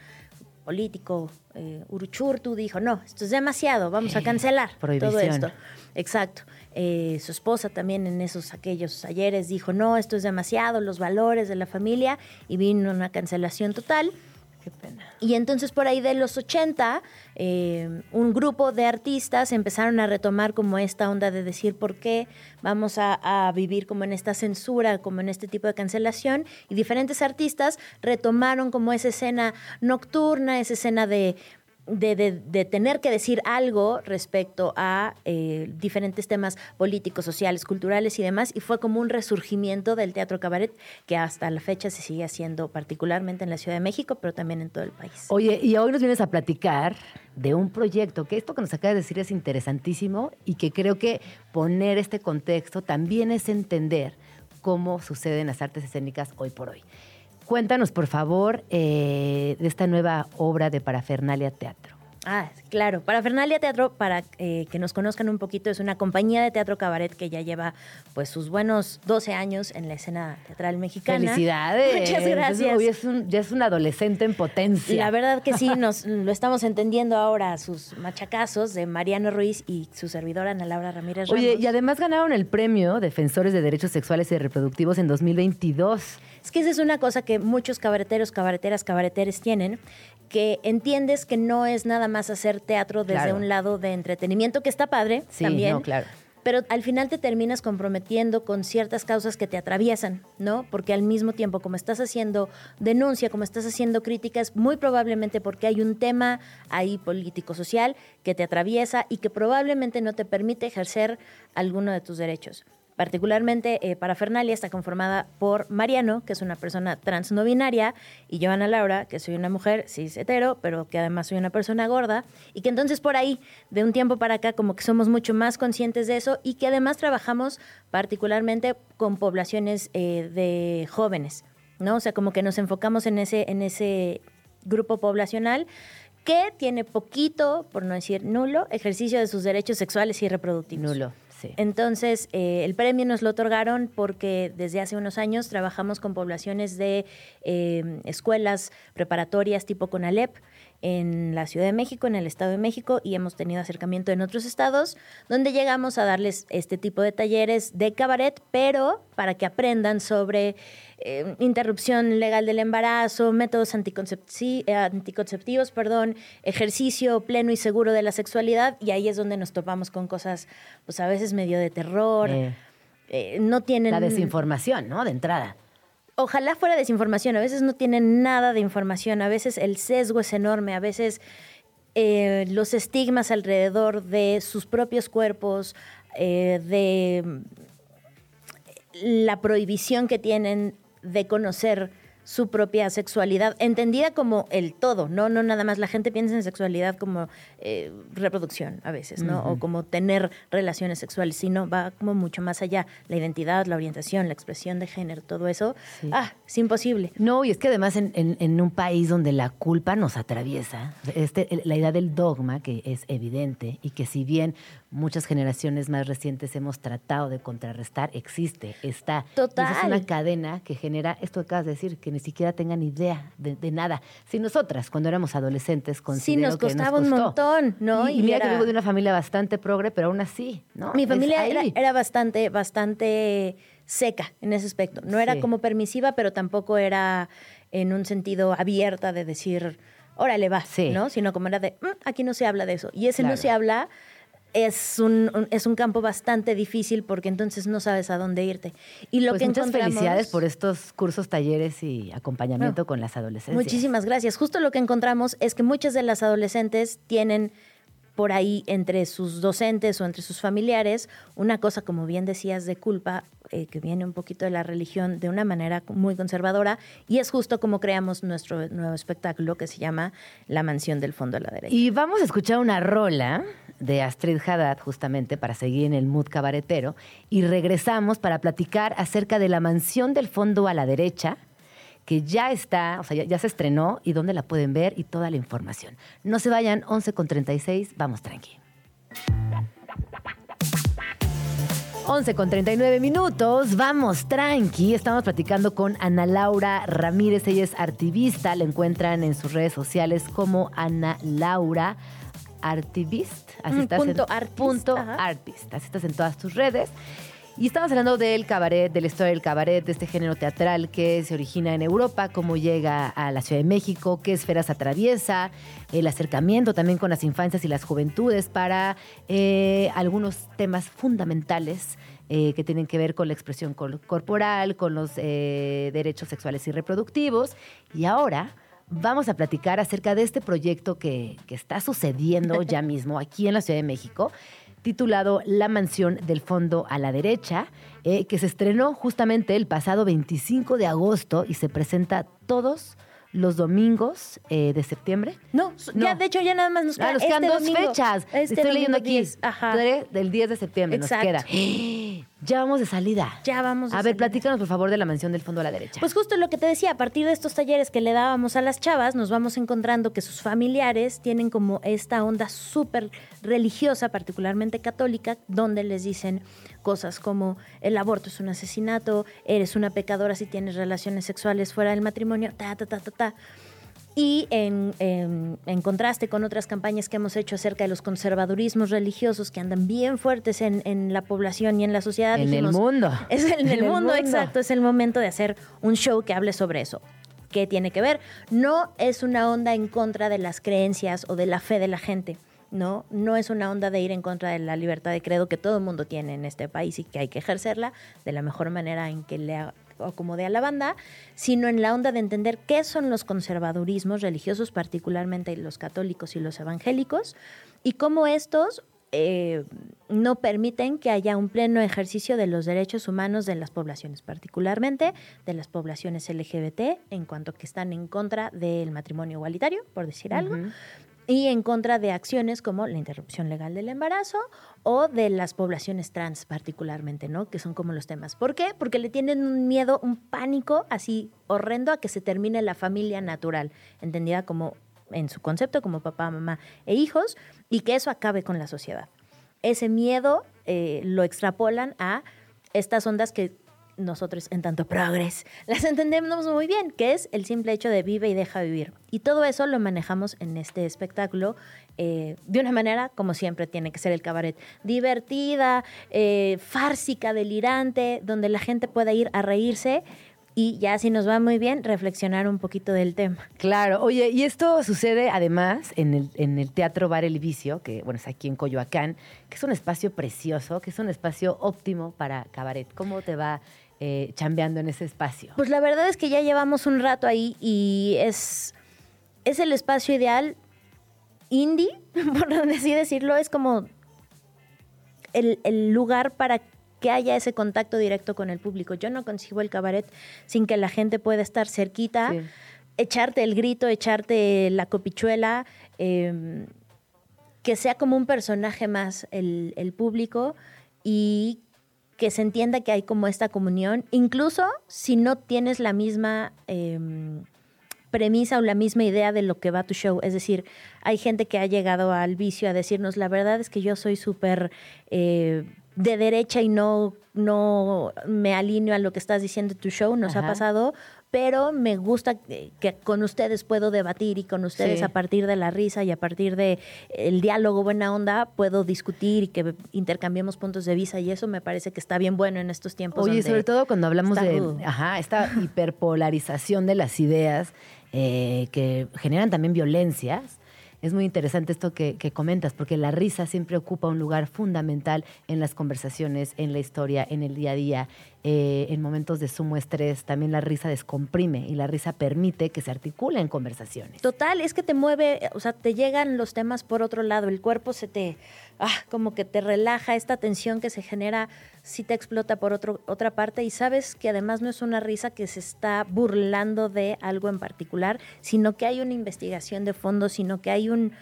político, eh, Uruchurtu, dijo, no, esto es demasiado, vamos a cancelar todo esto. Exacto. Eh, su esposa también en esos aquellos ayeres dijo, no, esto es demasiado, los valores de la familia, y vino una cancelación total. Qué pena. Y entonces por ahí de los 80, eh, un grupo de artistas empezaron a retomar como esta onda de decir por qué vamos a, a vivir como en esta censura, como en este tipo de cancelación. Y diferentes artistas retomaron como esa escena nocturna, esa escena de... De, de- de tener que decir algo respecto a eh, diferentes temas políticos, sociales, culturales y demás, y fue como un resurgimiento del teatro cabaret que hasta la fecha se sigue haciendo, particularmente en la Ciudad de México, pero también en todo el país. Oye, y hoy nos vienes a platicar de un proyecto que esto que nos acabas de decir es interesantísimo y que creo que poner este contexto también es entender cómo suceden las artes escénicas hoy por hoy. Cuéntanos, por favor, eh, de esta nueva obra de Parafernalia Teatro. Ah, claro. Para Fernalia Teatro, para eh, que nos conozcan un poquito, es una compañía de teatro cabaret que ya lleva pues sus buenos 12 años en la escena teatral mexicana. Felicidades. Muchas gracias. Hoy es un, ya es un adolescente en potencia. La verdad que sí, nos lo estamos entendiendo ahora, sus machacazos de Mariano Ruiz y su servidora Ana Laura Ramírez Ramos. Oye, y además ganaron el premio Defensores de Derechos Sexuales y Reproductivos en 2022. Es que esa es una cosa que muchos cabareteros, cabareteras, cabareteres tienen, que entiendes que no es nada más hacer teatro desde Claro. un lado de entretenimiento, que está padre Sí, también. no, claro. Pero al final te terminas comprometiendo con ciertas causas que te atraviesan, ¿no? Porque al mismo tiempo, como estás haciendo denuncia, como estás haciendo críticas, muy probablemente porque hay un tema ahí político-social que te atraviesa y que probablemente no te permite ejercer alguno de tus derechos. Particularmente, eh, Parafernalia está conformada por Mariano, que es una persona trans no binaria, y yo, Ana Laura, que soy una mujer cis hetero, pero que además soy una persona gorda, y que entonces por ahí, de un tiempo para acá, como que somos mucho más conscientes de eso, y que además trabajamos particularmente con poblaciones eh, de jóvenes, ¿no? O sea, como que nos enfocamos en ese, en ese grupo poblacional que tiene poquito, por no decir nulo, ejercicio de sus derechos sexuales y reproductivos. Nulo, Entonces, eh, el premio nos lo otorgaron porque desde hace unos años trabajamos con poblaciones de eh, escuelas preparatorias tipo CONALEP en la Ciudad de México, en el Estado de México, y hemos tenido acercamiento en otros estados, donde llegamos a darles este tipo de talleres de cabaret, pero para que aprendan sobre eh, interrupción legal del embarazo, métodos anticoncepci- eh, anticonceptivos, perdón, ejercicio pleno y seguro de la sexualidad, y ahí es donde nos topamos con cosas, pues a veces medio de terror. Eh, eh, no tienen la desinformación, ¿no? De entrada. Ojalá fuera desinformación, a veces no tienen nada de información, a veces el sesgo es enorme, a veces eh, los estigmas alrededor de sus propios cuerpos, eh, de mm, la prohibición que tienen de conocer su propia sexualidad, entendida como el todo, ¿no? No nada más. La gente piensa en sexualidad como eh, reproducción a veces, ¿no? O como tener relaciones sexuales, sino va como mucho más allá. La identidad, la orientación, la expresión de género, todo eso, Sí. ah, es imposible. No, y es que además en, en- en un país donde la culpa nos atraviesa, este, la idea del dogma, que es evidente y que si bien muchas generaciones más recientes hemos tratado de contrarrestar, existe, está. Y esa es Total. una cadena que genera esto que acabas de decir, que ni siquiera tengan idea de, de nada. Si nosotras, cuando éramos adolescentes, Sí, considero nos que costaba un costó. montón, ¿no? Y, y mira que vengo de una familia bastante progre, pero aún así, ¿no? Mi familia era, bastante, bastante seca en ese aspecto. No era Sí. como permisiva, pero tampoco era en un sentido abierta de decir, órale, va, Sí. ¿no? Sino como era de, "Mm, aquí no se habla de eso. Y ese Claro. no se habla es un, es un campo bastante difícil porque entonces no sabes a dónde irte. Y lo Pues que muchas encontramos- felicidades por estos cursos, talleres y acompañamiento con las adolescentes. Muchísimas gracias. Justo lo que encontramos es que muchas de las adolescentes tienen por ahí entre sus docentes o entre sus familiares una cosa, como bien decías, de culpa, eh, que viene un poquito de la religión de una manera muy conservadora, y es justo como creamos nuestro nuevo espectáculo que se llama La Mansión del Fondo a la Derecha. Y vamos a escuchar una rola de Astrid Haddad, justamente para seguir en el mood cabaretero. Y regresamos para platicar acerca de la mansión del fondo a la derecha, que ya está, o sea, ya, ya se estrenó y dónde la pueden ver y toda la información. No se vayan, 11 con 36, vamos tranqui. 11 con 39 minutos, vamos tranqui. Estamos platicando con Ana Laura Ramírez, ella es artivista, la encuentran en sus redes sociales como Ana Laura Artivist. Así Mm, estás punto en, artist, punto ajá. artist. Así estás en todas tus redes. Y estamos hablando del cabaret, de la historia del cabaret, de este género teatral que se origina en Europa, cómo llega a la Ciudad de México, qué esferas atraviesa, el acercamiento también con las infancias y las juventudes para eh, algunos temas fundamentales eh, que tienen que ver con la expresión corporal, con los eh, derechos sexuales y reproductivos. Y ahora vamos a platicar acerca de este proyecto que, que está sucediendo ya mismo aquí en la Ciudad de México titulado La Mansión del Fondo a la Derecha, eh, que se estrenó justamente el pasado 25 de agosto y se presenta todos los domingos eh, de septiembre. No, No. ya de hecho ya nada más nos queda Ah, nos quedan este dos domingo. fechas. Este Estoy leyendo aquí. 10, Ajá. Del 10 de septiembre Exacto. nos queda. Ya vamos de salida. Ya vamos de A ver, salida. platícanos por favor de la mansión del fondo a la derecha. Pues justo lo que te decía, a partir de estos talleres que le dábamos a las chavas, nos vamos encontrando que sus familiares tienen como esta onda súper religiosa, particularmente católica, donde les dicen cosas como el aborto es un asesinato, eres una pecadora si tienes relaciones sexuales fuera del matrimonio, ta, ta, ta, ta, ta. Y en, en- en contraste con otras campañas que hemos hecho acerca de los conservadurismos religiosos que andan bien fuertes en, en la población y en la sociedad. en el dijimos, mundo. es en el, el mundo. exacto. Es el momento de hacer un show que hable sobre eso. qué tiene que ver. No es una onda en contra de las creencias o de la fe de la gente. No, no es una onda de ir en contra de la libertad de credo que todo el mundo tiene en este país y que hay que ejercerla de la mejor manera en que le a- acomode a la banda, sino en la onda de entender qué son los conservadurismos religiosos, particularmente los católicos y los evangélicos, y cómo estos eh, no permiten que haya un pleno ejercicio de los derechos humanos de las poblaciones, particularmente de las poblaciones LGBT, en cuanto que están en contra del matrimonio igualitario, por decir algo, y en contra de acciones como la interrupción legal del embarazo o de las poblaciones trans particularmente, ¿no? Que son como los temas. ¿Por qué? Porque le tienen un miedo, un pánico así horrendo a que se termine la familia natural, entendida como en su concepto como papá, mamá e hijos, y que eso acabe con la sociedad. Ese miedo eh, lo extrapolan a estas ondas que nosotros en tanto progres las entendemos muy bien, que es el simple hecho de vive y deja vivir. Y todo eso lo manejamos en este espectáculo eh, de una manera, como siempre tiene que ser el cabaret, divertida, eh, fársica, delirante, donde la gente pueda ir a reírse y ya si nos va muy bien, reflexionar un poquito del tema. Claro, oye, y esto sucede además en el, en el Teatro Bar El Vicio, que bueno, es aquí en Coyoacán, que es un espacio precioso, que es un espacio óptimo para cabaret. ¿Cómo te va eh, chambeando en ese espacio? Pues la verdad es que ya llevamos un rato ahí y es, es el espacio ideal indie, por así decirlo, es como el, el lugar para que haya ese contacto directo con el público. Yo no consigo el cabaret sin que la gente pueda estar cerquita, Sí. echarte el grito, echarte la copichuela, eh, que sea como un personaje más el, el público y que se entienda que hay como esta comunión, incluso si no tienes la misma eh, premisa o la misma idea de lo que va tu show. Es decir, hay gente que ha llegado al vicio a decirnos, la verdad es que yo soy súper eh, de derecha y no, no me alineo a lo que estás diciendo en tu show, nos Ajá. ha pasado, pero me gusta que, con ustedes puedo debatir y con ustedes Sí. a partir de la risa y a partir de el diálogo buena onda puedo discutir y que intercambiemos puntos de vista y eso me parece que está bien bueno en estos tiempos. Oye, sobre todo cuando hablamos de rudo. ajá, esta hiperpolarización de las ideas eh, que generan también violencias. Es muy interesante esto que, comentas, porque la risa siempre ocupa un lugar fundamental en las conversaciones, en la historia, en el día a día. Eh, en momentos de sumo estrés, también la risa descomprime y la risa permite que se articulen conversaciones. Total, es que te mueve, o sea, te llegan los temas por otro lado, el cuerpo se te, ah, como que te relaja, esta tensión que se genera, sí te explota por otro, otra parte. Y sabes que además no es una risa que se está burlando de algo en particular, sino que hay una investigación de fondo, sino que hay un,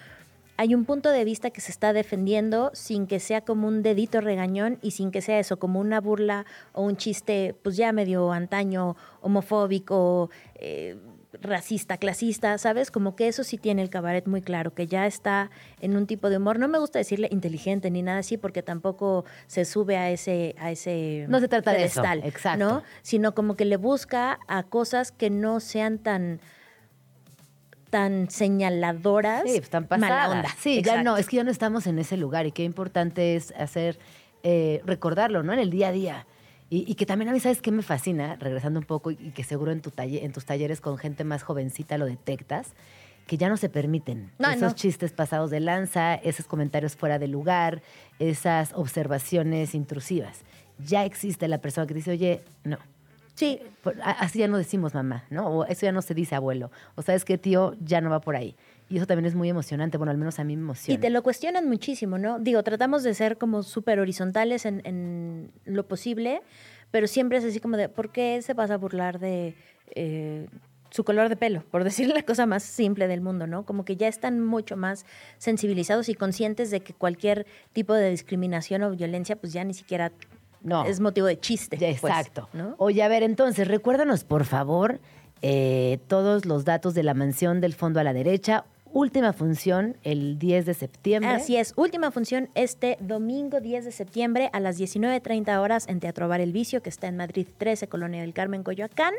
hay un punto de vista que se está defendiendo sin que sea como un dedito regañón y sin que sea eso, como una burla o un chiste, pues ya medio antaño, homofóbico, eh, racista, clasista, ¿sabes? Como que eso sí tiene el cabaret muy claro, que ya está en un tipo de humor. No me gusta decirle inteligente ni nada así, porque tampoco se sube a ese, a ese No se trata de eso, pedestal, exacto. ¿no? Sino como que le busca a cosas que no sean tan tan señaladoras, Sí, pues mala pasadas. onda. Sí, ya Exacto. no, es que ya no estamos en ese lugar y qué importante es hacer, eh, recordarlo, ¿no? En el día a día. Y, y que también a mí, ¿sabes qué me fascina? Regresando un poco y, que seguro en, tu talle- en tus talleres con gente más jovencita lo detectas, que ya no se permiten No, esos no. chistes pasados de lanza, esos comentarios fuera de lugar, esas observaciones intrusivas. Ya existe la persona que dice, oye, no, Sí, así ya no decimos mamá, ¿no? O eso ya no se dice abuelo. O sabes que tío ya no va por ahí. Y eso también es muy emocionante. Bueno, al menos a mí me emociona. Y te lo cuestionan muchísimo, ¿no? Digo, tratamos de ser como súper horizontales en, en lo posible, pero siempre es así como de, ¿por qué se vas a burlar de eh, su color de pelo? Por decirle la cosa más simple del mundo, ¿no? Como que ya están mucho más sensibilizados y conscientes de que cualquier tipo de discriminación o violencia, pues ya ni siquiera No. es motivo de chiste. Ya, pues, exacto. ¿no? Oye, a ver, entonces, recuérdanos, por favor, eh, todos los datos de la mansión del fondo a la derecha. Última función el 10 de septiembre. Así es, última función este domingo 10 de septiembre a las 19.30 horas en Teatro Bar El Vicio, que está en Madrid 13, Colonia del Carmen, Coyoacán.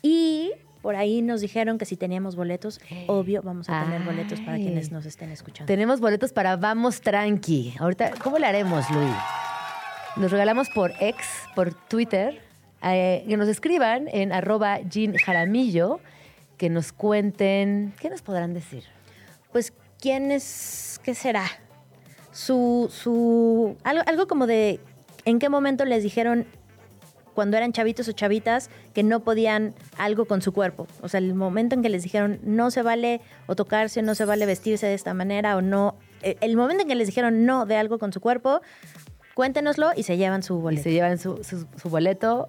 Y por ahí nos dijeron que si teníamos boletos, obvio, vamos a tener boletos para quienes nos estén escuchando. Tenemos boletos para Vamos Tranqui. Ahorita, ¿cómo le haremos, Luis? Nos regalamos por ex, por Twitter, eh, que nos escriban en arroba Jean Jaramillo que nos cuenten, ¿qué nos podrán decir? Pues, ¿quién es? ¿Qué será? Su, su, algo, algo como de, ¿en qué momento les dijeron cuando eran chavitos o chavitas que no podían algo con su cuerpo? O sea, el momento en que les dijeron no se vale o tocarse, no se vale vestirse de esta manera o no. El, el momento en que les dijeron no de algo con su cuerpo, cuéntenoslo y se llevan su Y boleto. se llevan su, su- su boleto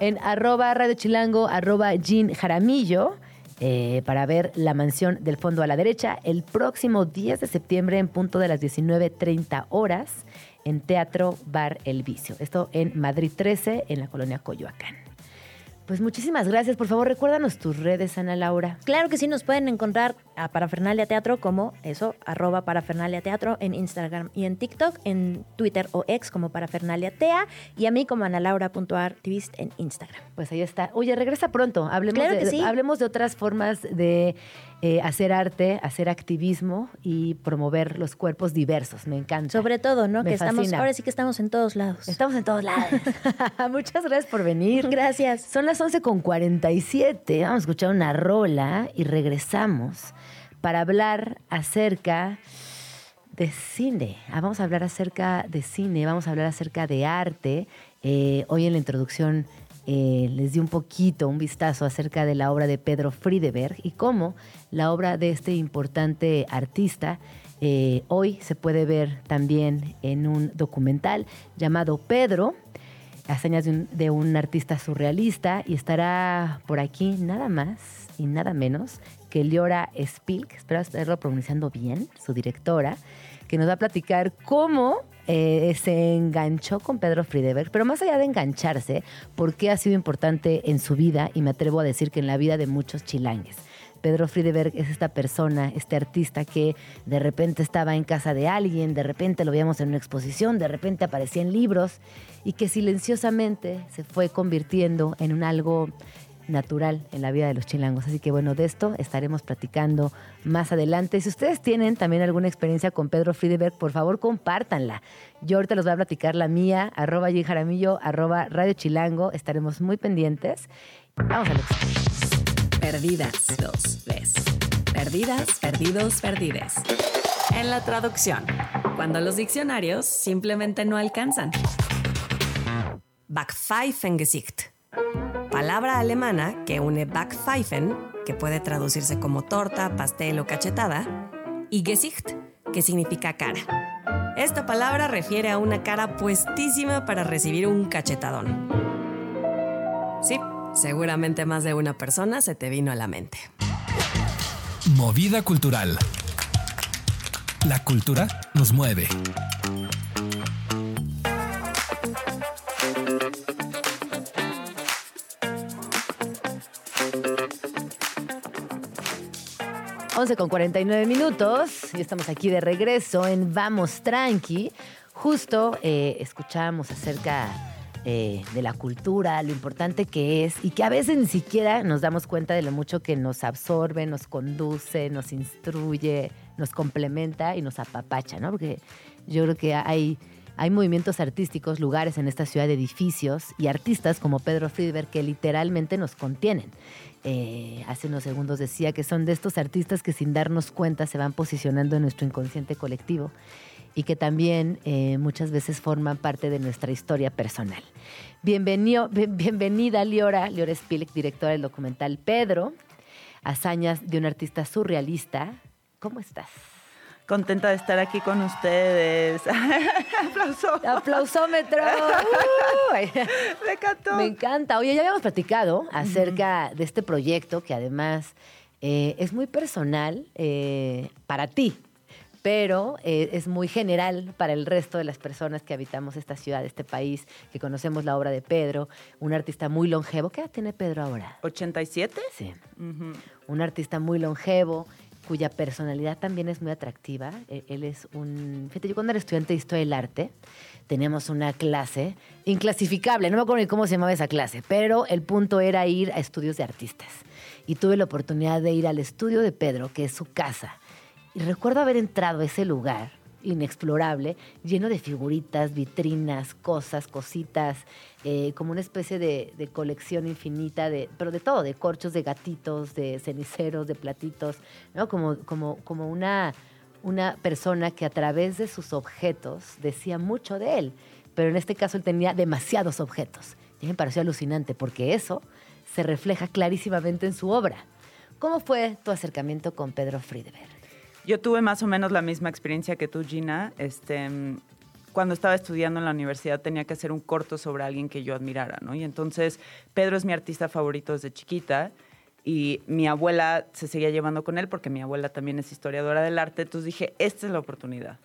en arroba Radio Chilango, arroba Jean Jaramillo, eh, para ver La Mansión del Fondo a la Derecha el próximo 10 de septiembre en punto de las 19.30 horas en Teatro Bar El Vicio. Esto en Madrid 13, en la colonia Coyoacán. Pues muchísimas gracias. Por favor, recuérdanos tus redes, Ana Laura. Claro que sí, nos pueden encontrar a Parafernalia Teatro como eso, arroba Parafernalia Teatro en Instagram y en TikTok, en Twitter o ex como Parafernalia Tea y a mí como analaura.artivist en Instagram. Pues ahí está. Oye, regresa pronto. Hablemos, Claro de, sí. hablemos de otras formas de eh, hacer arte, hacer activismo y promover los cuerpos diversos. Me encanta. Sobre todo, ¿no? Me que estamos, ahora sí que estamos en todos lados. Estamos en todos lados. Muchas gracias por venir. Gracias. Son las 11.47. Vamos a escuchar una rola y regresamos para hablar acerca de cine. Ah, vamos a hablar acerca de cine, vamos a hablar acerca de arte. Eh, hoy en la introducción eh, les di un poquito, un vistazo acerca de la obra de Pedro Friedeberg y cómo la obra de este importante artista eh, hoy se puede ver también en un documental llamado Pedro, de un, de un artista surrealista y estará por aquí nada más y nada menos que Liora Spilk, espero estarlo pronunciando bien, su directora, que nos va a platicar cómo eh, se enganchó con Pedro Friedeberg, pero más allá de engancharse, por qué ha sido importante en su vida y me atrevo a decir que en la vida de muchos chilangues. Pedro Friedeberg es esta persona, este artista que de repente estaba en casa de alguien, de repente lo veíamos en una exposición, de repente aparecía en libros y que silenciosamente se fue convirtiendo en un algo natural en la vida de los chilangos. Así que bueno, de esto estaremos platicando más adelante. Si ustedes tienen también alguna experiencia con Pedro Friedeberg, por favor compártanla. Yo ahorita les voy a platicar la mía, arroba Jim Jaramillo, arroba Radio Chilango. Estaremos muy pendientes. Vamos a Perdidas, dos, ves. Perdidas, perdidos, perdides. En la traducción, cuando los diccionarios simplemente no alcanzan. Backpfeifengesicht. Palabra alemana que une Backpfeifen, que puede traducirse como torta, pastel o cachetada, y Gesicht, que significa cara. Esta palabra refiere a una cara puestísima para recibir un cachetadón. Sí, seguramente más de una persona se te vino a la mente. Movida cultural. La cultura nos mueve. 11 con 49 minutos y estamos aquí de regreso en Vamos Tranqui. Justo eh, escuchábamos acerca eh, de la cultura, lo importante que es y que a veces ni siquiera nos damos cuenta de lo mucho que nos absorbe, nos conduce, nos instruye, nos complementa y nos apapacha, ¿no? Porque yo creo que hay, hay movimientos artísticos, lugares en esta ciudad, edificios y artistas como Pedro Friedberg que literalmente nos contienen. Eh, hace unos segundos decía que son de estos artistas que sin darnos cuenta se van posicionando en nuestro inconsciente colectivo y que también eh, muchas veces forman parte de nuestra historia personal. Bienvenido, bien- bienvenida Liora, Liora Spilek, directora del documental Pedro, hazañas de un artista surrealista. ¿Cómo estás? Contenta de estar aquí con ustedes. Aplauso. ¡Aplausómetro! Me encantó. Me encanta. Oye, ya habíamos platicado acerca de este proyecto que además eh, es muy personal eh, para ti, pero eh, es muy general para el resto de las personas que habitamos esta ciudad, este país, que conocemos la obra de Pedro, un artista muy longevo. ¿Qué edad tiene Pedro ahora? ¿87? Sí. Un artista muy longevo, cuya personalidad también es muy atractiva. Eh, Él es un... Fíjate, yo cuando era estudiante de Historia del Arte, teníamos una clase inclasificable, no me acuerdo ni cómo se llamaba esa clase, pero el punto era ir a estudios de artistas. Y tuve la oportunidad de ir al estudio de Pedro, que es su casa. Y recuerdo haber entrado a ese lugar inexplorable, lleno de figuritas, vitrinas, cosas, cositas, eh, como una especie de, colección infinita, de, pero de todo, de corchos, de gatitos, de ceniceros, de platitos, ¿no? Como, como, como una, una persona que a través de sus objetos decía mucho de él, pero en este caso él tenía demasiados objetos. Y me pareció alucinante porque eso se refleja clarísimamente en su obra. ¿Cómo fue tu acercamiento con Pedro Friedberg? Yo tuve más o menos la misma experiencia que tú, Gina. Este, cuando estaba estudiando en la universidad tenía que hacer un corto sobre alguien que yo admirara, ¿no? Y entonces Pedro es mi artista favorito desde chiquita y mi abuela se seguía llevando con él porque mi abuela también es historiadora del arte. Entonces dije, esta es la oportunidad.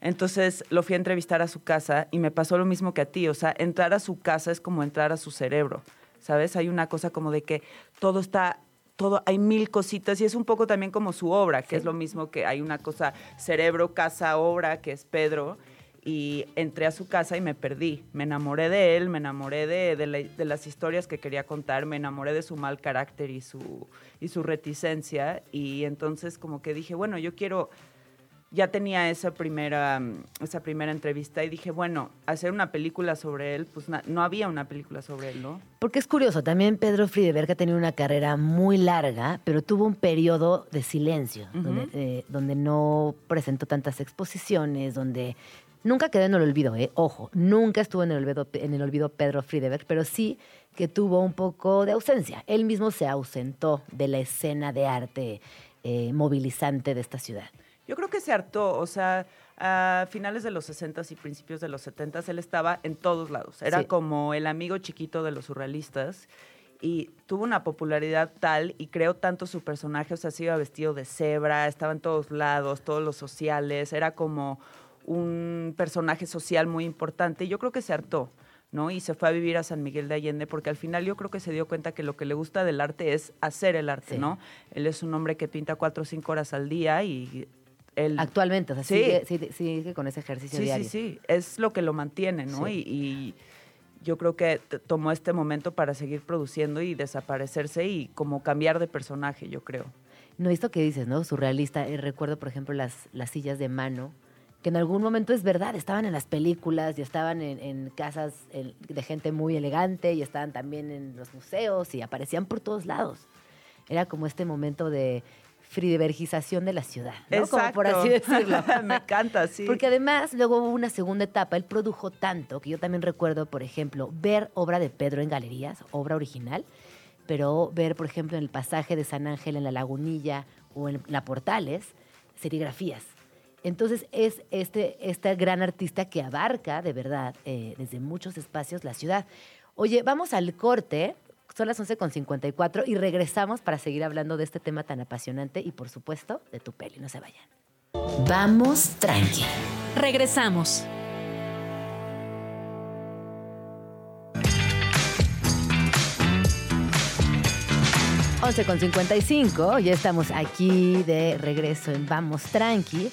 Entonces lo fui a entrevistar a su casa y me pasó lo mismo que a ti. O sea, entrar a su casa es como entrar a su cerebro, ¿sabes? Hay una cosa como de que todo está todo, hay mil cositas y es un poco también como su obra, que es lo mismo que hay una cosa cerebro, casa, obra, que es Pedro. Y entré a su casa y me perdí. Me enamoré de él, me enamoré de, de la- de las historias que quería contar, me enamoré de su mal carácter y su, y su reticencia. Y entonces como que dije, bueno, yo quiero ya tenía esa primera, esa primera entrevista y dije, bueno, hacer una película sobre él, pues na- no había una película sobre él, ¿no? Porque es curioso, también Pedro Friedberg ha tenido una carrera muy larga, pero tuvo un periodo de silencio, donde, eh, donde no presentó tantas exposiciones, donde nunca quedó en el olvido, ¿eh? ojo, nunca estuvo en el olvido, en el olvido Pedro Friedberg, pero sí que tuvo un poco de ausencia. Él mismo se ausentó de la escena de arte eh, movilizante de esta ciudad. Yo creo que se hartó, o sea, a finales de los 60s y principios de los 70s él estaba en todos lados. Era Sí. como el amigo chiquito de los surrealistas y tuvo una popularidad tal y creó tanto su personaje, o sea, se iba vestido de cebra, estaba en todos lados, todos los sociales, era como un personaje social muy importante y yo creo que se hartó. ¿no? Y se fue a vivir a San Miguel de Allende porque al final yo creo que se dio cuenta que lo que le gusta del arte es hacer el arte, Sí. ¿no? Él es un hombre que pinta cuatro o cinco horas al día y Actualmente, o sea, Sí. sigue, sigue- sigue con ese ejercicio Sí, diario. sí, sí, es lo que lo mantiene, ¿no? Sí. Y, y yo creo que tomó este momento para seguir produciendo y desaparecerse y como cambiar de personaje, yo creo. No, esto que dices, ¿no? Surrealista. Eh, recuerdo, por ejemplo, las, las sillas de mano, que en algún momento es verdad, estaban en las películas y estaban en, en casas de gente muy elegante y estaban también en los museos y aparecían por todos lados. Era como este momento de friedbergización de la ciudad, ¿no? Como por así decirlo. Me encanta, sí. Porque además luego hubo una segunda etapa, él produjo tanto que yo también recuerdo, por ejemplo, ver obra de Pedro en galerías, obra original, pero ver, por ejemplo, en el pasaje de San Ángel en la Lagunilla o en la Portales, serigrafías. Entonces es este, este gran artista que abarca de verdad eh, desde muchos espacios la ciudad. Oye, vamos al corte, son las 11.54 y regresamos para seguir hablando de este tema tan apasionante y por supuesto de tu peli, no se vayan. Vamos tranqui. Regresamos. con 55, ya estamos aquí de regreso en Vamos Tranqui.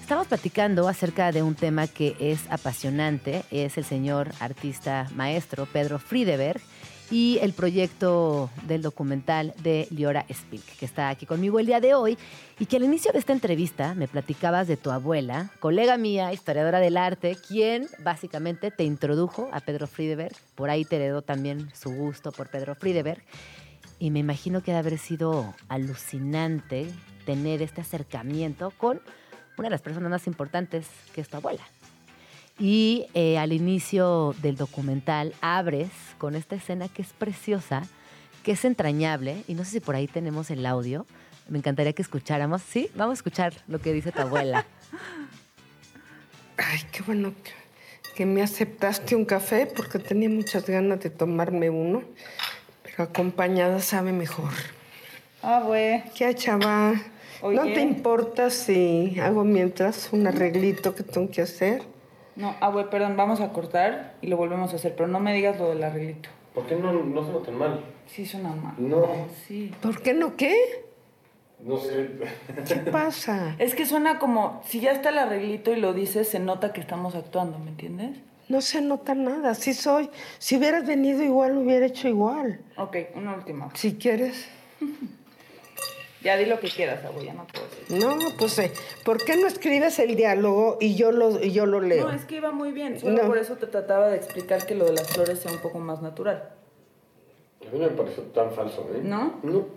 Estamos platicando acerca de un tema que es apasionante, es el señor artista maestro Pedro Friedeberg y el proyecto del documental de Liora Spilk, que está aquí conmigo el día de hoy y que al inicio de esta entrevista me platicabas de tu abuela, colega mía, historiadora del arte, quien básicamente te introdujo a Pedro Friedeberg, por ahí te heredó también su gusto por Pedro Friedeberg. Y me imagino que ha de haber sido alucinante tener este acercamiento con una de las personas más importantes que es tu abuela. Y eh, al inicio del documental abres con esta escena que es preciosa, que es entrañable, y no sé si por ahí tenemos el audio. Me encantaría que escucháramos. Sí, vamos a escuchar lo que dice tu abuela. Ay, qué bueno que, que me aceptaste un café porque tenía muchas ganas de tomarme uno, pero acompañada sabe mejor. Ah, güey. ¿Qué chava? ¿No te importa si hago mientras un arreglito que tengo que hacer? No, ah, güey, perdón, vamos a cortar y lo volvemos a hacer, pero no me digas lo del arreglito. ¿Por qué no, no suena tan mal? Sí, suena mal. No, Sí. ¿Por qué no qué? no sé. ¿Qué pasa? Es que suena como, si ya está el arreglito y lo dices, se nota que estamos actuando, ¿me entiendes? No se nota nada, sí soy. Si hubieras venido igual, lo hubiera hecho igual. Ok, una última. Si quieres. Ya di lo que quieras, abuela, ya no puedo decir. No, pues, eh, ¿por qué no escribes el diálogo y yo lo, y yo lo leo? No, es que iba muy bien. Solo No. por eso te trataba de explicar que lo de las flores sea un poco más natural. A mí no me parece tan falso, ¿eh? ¿No? No.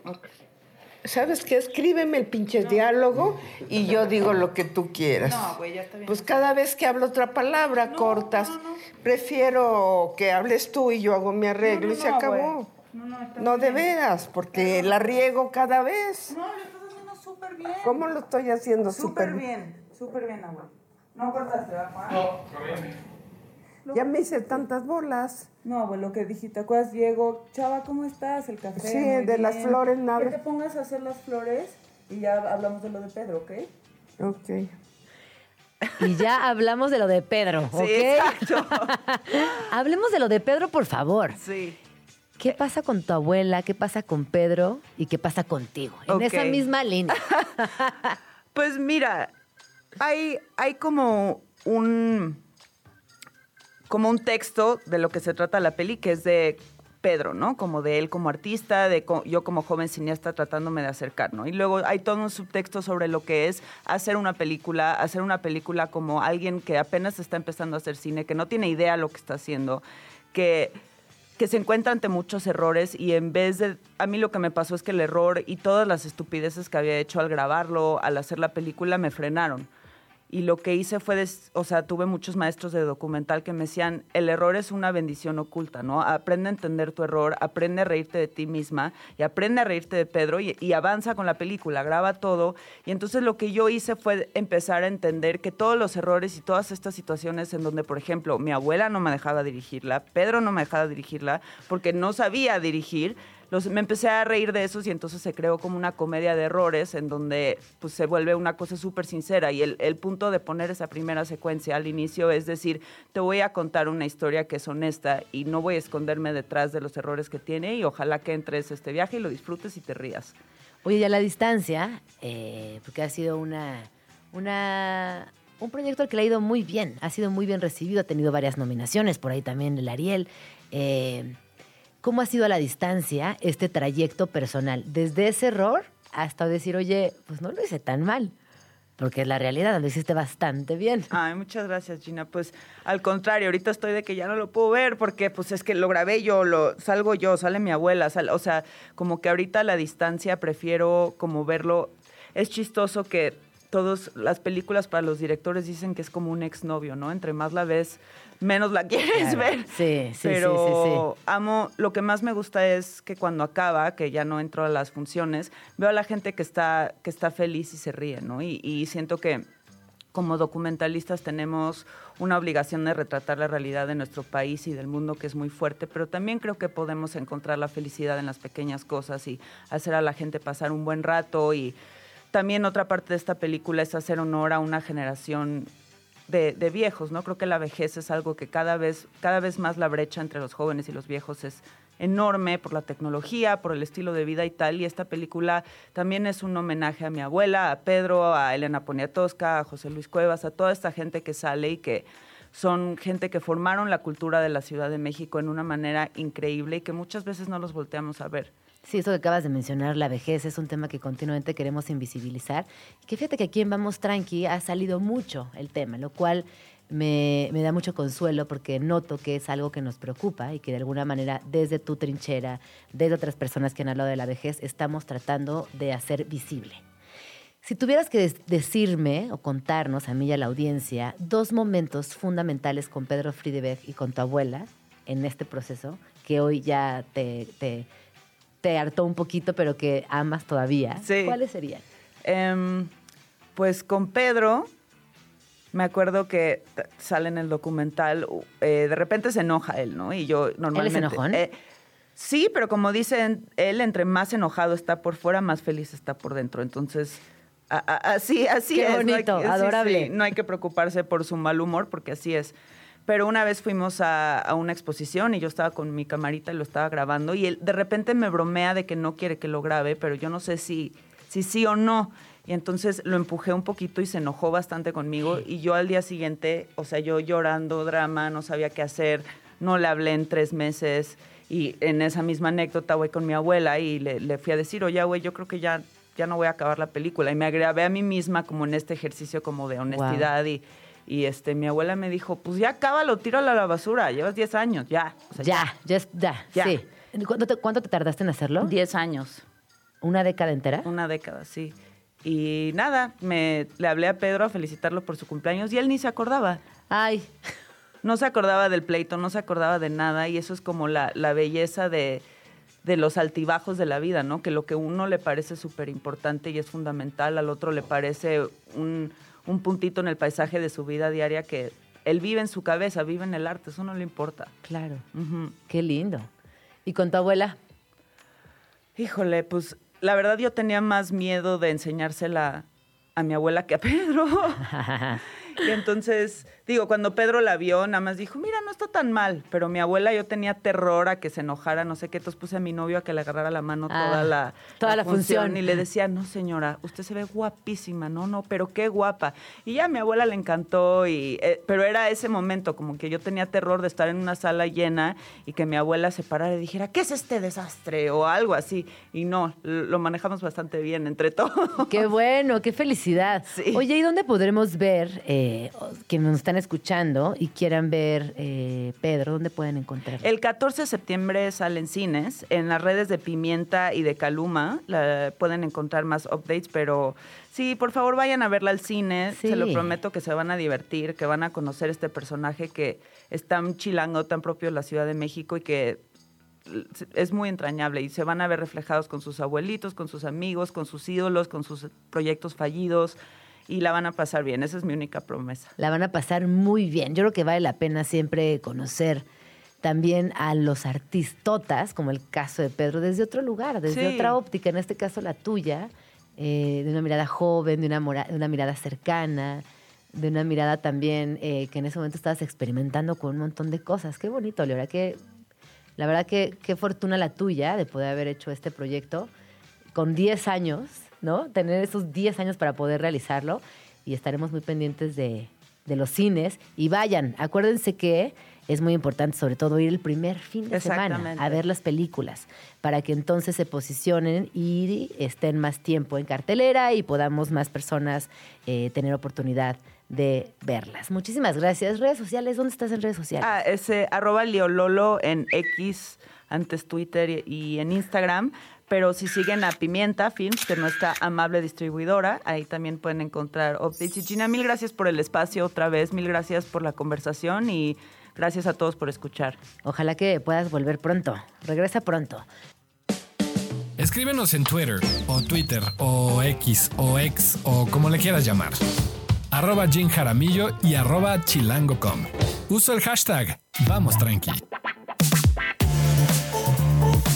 ¿Sabes qué? Escríbeme el pinche diálogo y yo digo lo que tú quieras. No, güey, ya está bien. Pues cada vez que hablo otra palabra, cortas. Prefiero que hables tú y yo hago mi arreglo No, y se no, acabó. güey. No, no, está No de veras, porque la riego cada vez. No, lo estás haciendo súper bien. ¿Cómo lo estoy haciendo Súper súper bien, súper bien, abuelo. No cortaste, ¿verdad, Juan? No. Ya me hice tantas bolas. No, abuelo, que dijiste, ¿te acuerdas, Diego? Chava, ¿cómo estás? El café. Sí, muy de las flores, nada. Que te pongas a hacer las flores y ya hablamos de lo de Pedro, ¿ok? Ok. Y ya hablamos de lo de Pedro, ¿ok? exacto. Hablemos de lo de Pedro, por favor. Sí. ¿Qué pasa con tu abuela? ¿Qué pasa con Pedro? ¿Y qué pasa contigo? En esa misma línea. Pues mira, hay, hay como un como un texto de lo que se trata la peli, que es de Pedro, ¿no? Como de él como artista, de co- yo como joven cineasta tratándome de acercar, ¿no? Y luego hay todo un subtexto sobre lo que es hacer una película, hacer una película como alguien que apenas está empezando a hacer cine, que no tiene idea lo que está haciendo, que que se encuentra ante muchos errores y en vez de... A mí lo que me pasó es que el error y todas las estupideces que había hecho al grabarlo, al hacer la película, me frenaron. Y lo que hice fue, des- o sea, tuve muchos maestros de documental que me decían, el error es una bendición oculta, ¿no? Aprende a entender tu error, aprende a reírte de ti misma y aprende a reírte de Pedro y, y avanza con la película, graba todo. Y entonces lo que yo hice fue empezar a entender que todos los errores y todas estas situaciones en donde, por ejemplo, mi abuela no me dejaba dirigirla, Pedro no me dejaba dirigirla porque no sabía dirigir, me empecé a reír de esos y entonces se creó como una comedia de errores en donde pues, se vuelve una cosa súper sincera y el, el punto de poner esa primera secuencia al inicio es decir, te voy a contar una historia que es honesta y no voy a esconderme detrás de los errores que tiene y ojalá que entres a este viaje y lo disfrutes y te rías. Oye, y a la distancia, eh, porque ha sido una, una, un proyecto al que le ha ido muy bien, ha sido muy bien recibido, ha tenido varias nominaciones, por ahí también el Ariel. Eh, ¿Cómo ha sido a la distancia este trayecto personal? Desde ese error hasta decir, oye, pues no lo hice tan mal, porque la realidad lo hiciste bastante bien. Ay, muchas gracias, Gina. Pues al contrario, ahorita estoy de que ya no lo puedo ver porque pues es que lo grabé yo, lo salgo yo, sale mi abuela, o sea, como que ahorita a la distancia prefiero como verlo. Es chistoso que todas las películas para los directores dicen que es como un exnovio, ¿no? Entre más la ves, menos la quieres Claro. ver. Sí, sí, sí, Pero sí, sí. amo, lo que más me gusta es que cuando acaba, que ya no entro a las funciones, veo a la gente que está, que está feliz y se ríe, ¿no? Y, y siento que como documentalistas tenemos una obligación de retratar la realidad de nuestro país y del mundo que es muy fuerte, pero también creo que podemos encontrar la felicidad en las pequeñas cosas y hacer a la gente pasar un buen rato y también otra parte de esta película es hacer honor a una generación de, viejos, ¿no? Creo que la vejez es algo que cada vez, cada vez más la brecha entre los jóvenes y los viejos es enorme por la tecnología, por el estilo de vida y tal. Y esta película también es un homenaje a mi abuela, a Pedro, a Elena Poniatowska, a José Luis Cuevas, a toda esta gente que sale y que son gente que formaron la cultura de la Ciudad de México en una manera increíble y que muchas veces no los volteamos a ver. Sí, eso que acabas de mencionar, la vejez, es un tema que continuamente queremos invisibilizar. Que fíjate que aquí en Vamos Tranqui ha salido mucho el tema, lo cual me, da mucho consuelo porque noto que es algo que nos preocupa y que de alguna manera desde tu trinchera, desde otras personas que han hablado de la vejez, estamos tratando de hacer visible. Si tuvieras que decirme o contarnos a mí y a la audiencia dos momentos fundamentales con Pedro Friedeberg y con tu abuela en este proceso, que hoy ya te, te hartó un poquito, pero que amas todavía, Sí. ¿cuáles serían? Em, pues con Pedro, me acuerdo que sale en el documental, eh, de repente se enoja él, ¿no? Y yo normalmente... enojón? eh, sí, pero como dicen, él entre más enojado está por fuera, más feliz está por dentro. Entonces, a- a- así, así Qué es. no hay bonito, sí, adorable. sí, no hay que preocuparse por su mal humor, porque así es. Pero una vez fuimos a, a una exposición y yo estaba con mi camarita y lo estaba grabando y él de repente me bromea de que no quiere que lo grabe, pero yo no sé si, si sí o no. Y entonces lo empujé un poquito y se enojó bastante conmigo y yo al día siguiente, o sea, yo llorando, drama, no sabía qué hacer, no le hablé en tres meses y en esa misma anécdota voy con mi abuela y le, le fui a decir, oye, güey, yo creo que ya ya no voy a acabar la película. Y me grabé a mí misma como en este ejercicio como de honestidad y, y este, mi abuela me dijo, pues ya acábalo, tíralo a la basura, llevas 10 años, ya. O sea, Ya, ya, ya, Ya. sí. ¿Cuánto te, cuánto te tardaste en hacerlo? 10 años. ¿Una década entera? Una década, sí. Y nada, me, le hablé a Pedro a felicitarlo por su cumpleaños y él ni se acordaba. Ay, No se acordaba del pleito, no se acordaba de nada y eso es como la, la belleza de, de los altibajos de la vida, ¿no? Que lo que a uno le parece súper importante y es fundamental, al otro le parece un, un puntito en el paisaje de su vida diaria que él vive en su cabeza, vive en el arte, eso no le importa. claro. Qué lindo. ¿Y con tu abuela? Híjole, pues la verdad yo tenía más miedo de enseñársela a mi abuela que a Pedro. y entonces, digo, cuando Pedro la vio, nada más dijo, mira, no está tan mal. Pero mi abuela, yo tenía terror a que se enojara, no sé qué. Entonces puse a mi novio a que le agarrara la mano Ah, toda la, toda la función. Y le decía, no, señora, usted se ve guapísima. No, no, pero qué guapa. Y ya a mi abuela le encantó. Y, eh, pero era ese momento, como que yo tenía terror de estar en una sala llena y que mi abuela se parara y dijera, ¿qué es este desastre? O algo así. Y no, lo manejamos bastante bien entre todos. Qué bueno, qué felicidad. Sí. Oye, ¿y dónde podremos ver, eh, quienes nos están escuchando y quieran ver eh, Pedro, dónde pueden encontrarlo? El 14 de septiembre salen cines. En las redes de Pimienta y de Caluma la- pueden encontrar más updates, pero sí, por favor vayan a verla al cine. Sí. Se lo prometo que se van a divertir, que van a conocer este personaje que es tan chilango, tan propio de la Ciudad de México y que es muy entrañable y se van a ver reflejados con sus abuelitos, con sus amigos, con sus ídolos, con sus proyectos fallidos y la van a pasar bien. Esa es mi única promesa. La van a pasar muy bien. Yo creo que vale la pena siempre conocer también a los artistotas, como el caso de Pedro, desde otro lugar, desde Sí. otra óptica, en este caso la tuya, eh, de una mirada joven, de una, mora- de una mirada cercana, de una mirada también eh, que en ese momento estabas experimentando con un montón de cosas. Qué bonito, Leora, que la verdad que qué fortuna la tuya de poder haber hecho este proyecto con 10 años, ¿no? Tener esos 10 años para poder realizarlo y estaremos muy pendientes de, de los cines. Y vayan, acuérdense que es muy importante sobre todo ir el primer fin de semana a ver las películas para que entonces se posicionen y estén más tiempo en cartelera y podamos más personas eh, tener oportunidad de verlas. Muchísimas gracias. Redes sociales, ¿dónde estás en redes sociales? Ah, ese arroba liololo en X, antes Twitter y en Instagram. Pero si siguen a Pimienta Films, que es nuestra amable distribuidora, ahí también pueden encontrar updates. Y Gina, mil gracias por el espacio otra vez, mil gracias por la conversación y gracias a todos por escuchar. Ojalá que puedas volver pronto. Regresa pronto. Escríbenos en Twitter o Twitter o X o X o como le quieras llamar. Arroba Jim Jaramillo y arroba chilango.com. Uso el hashtag Vamos Tranqui.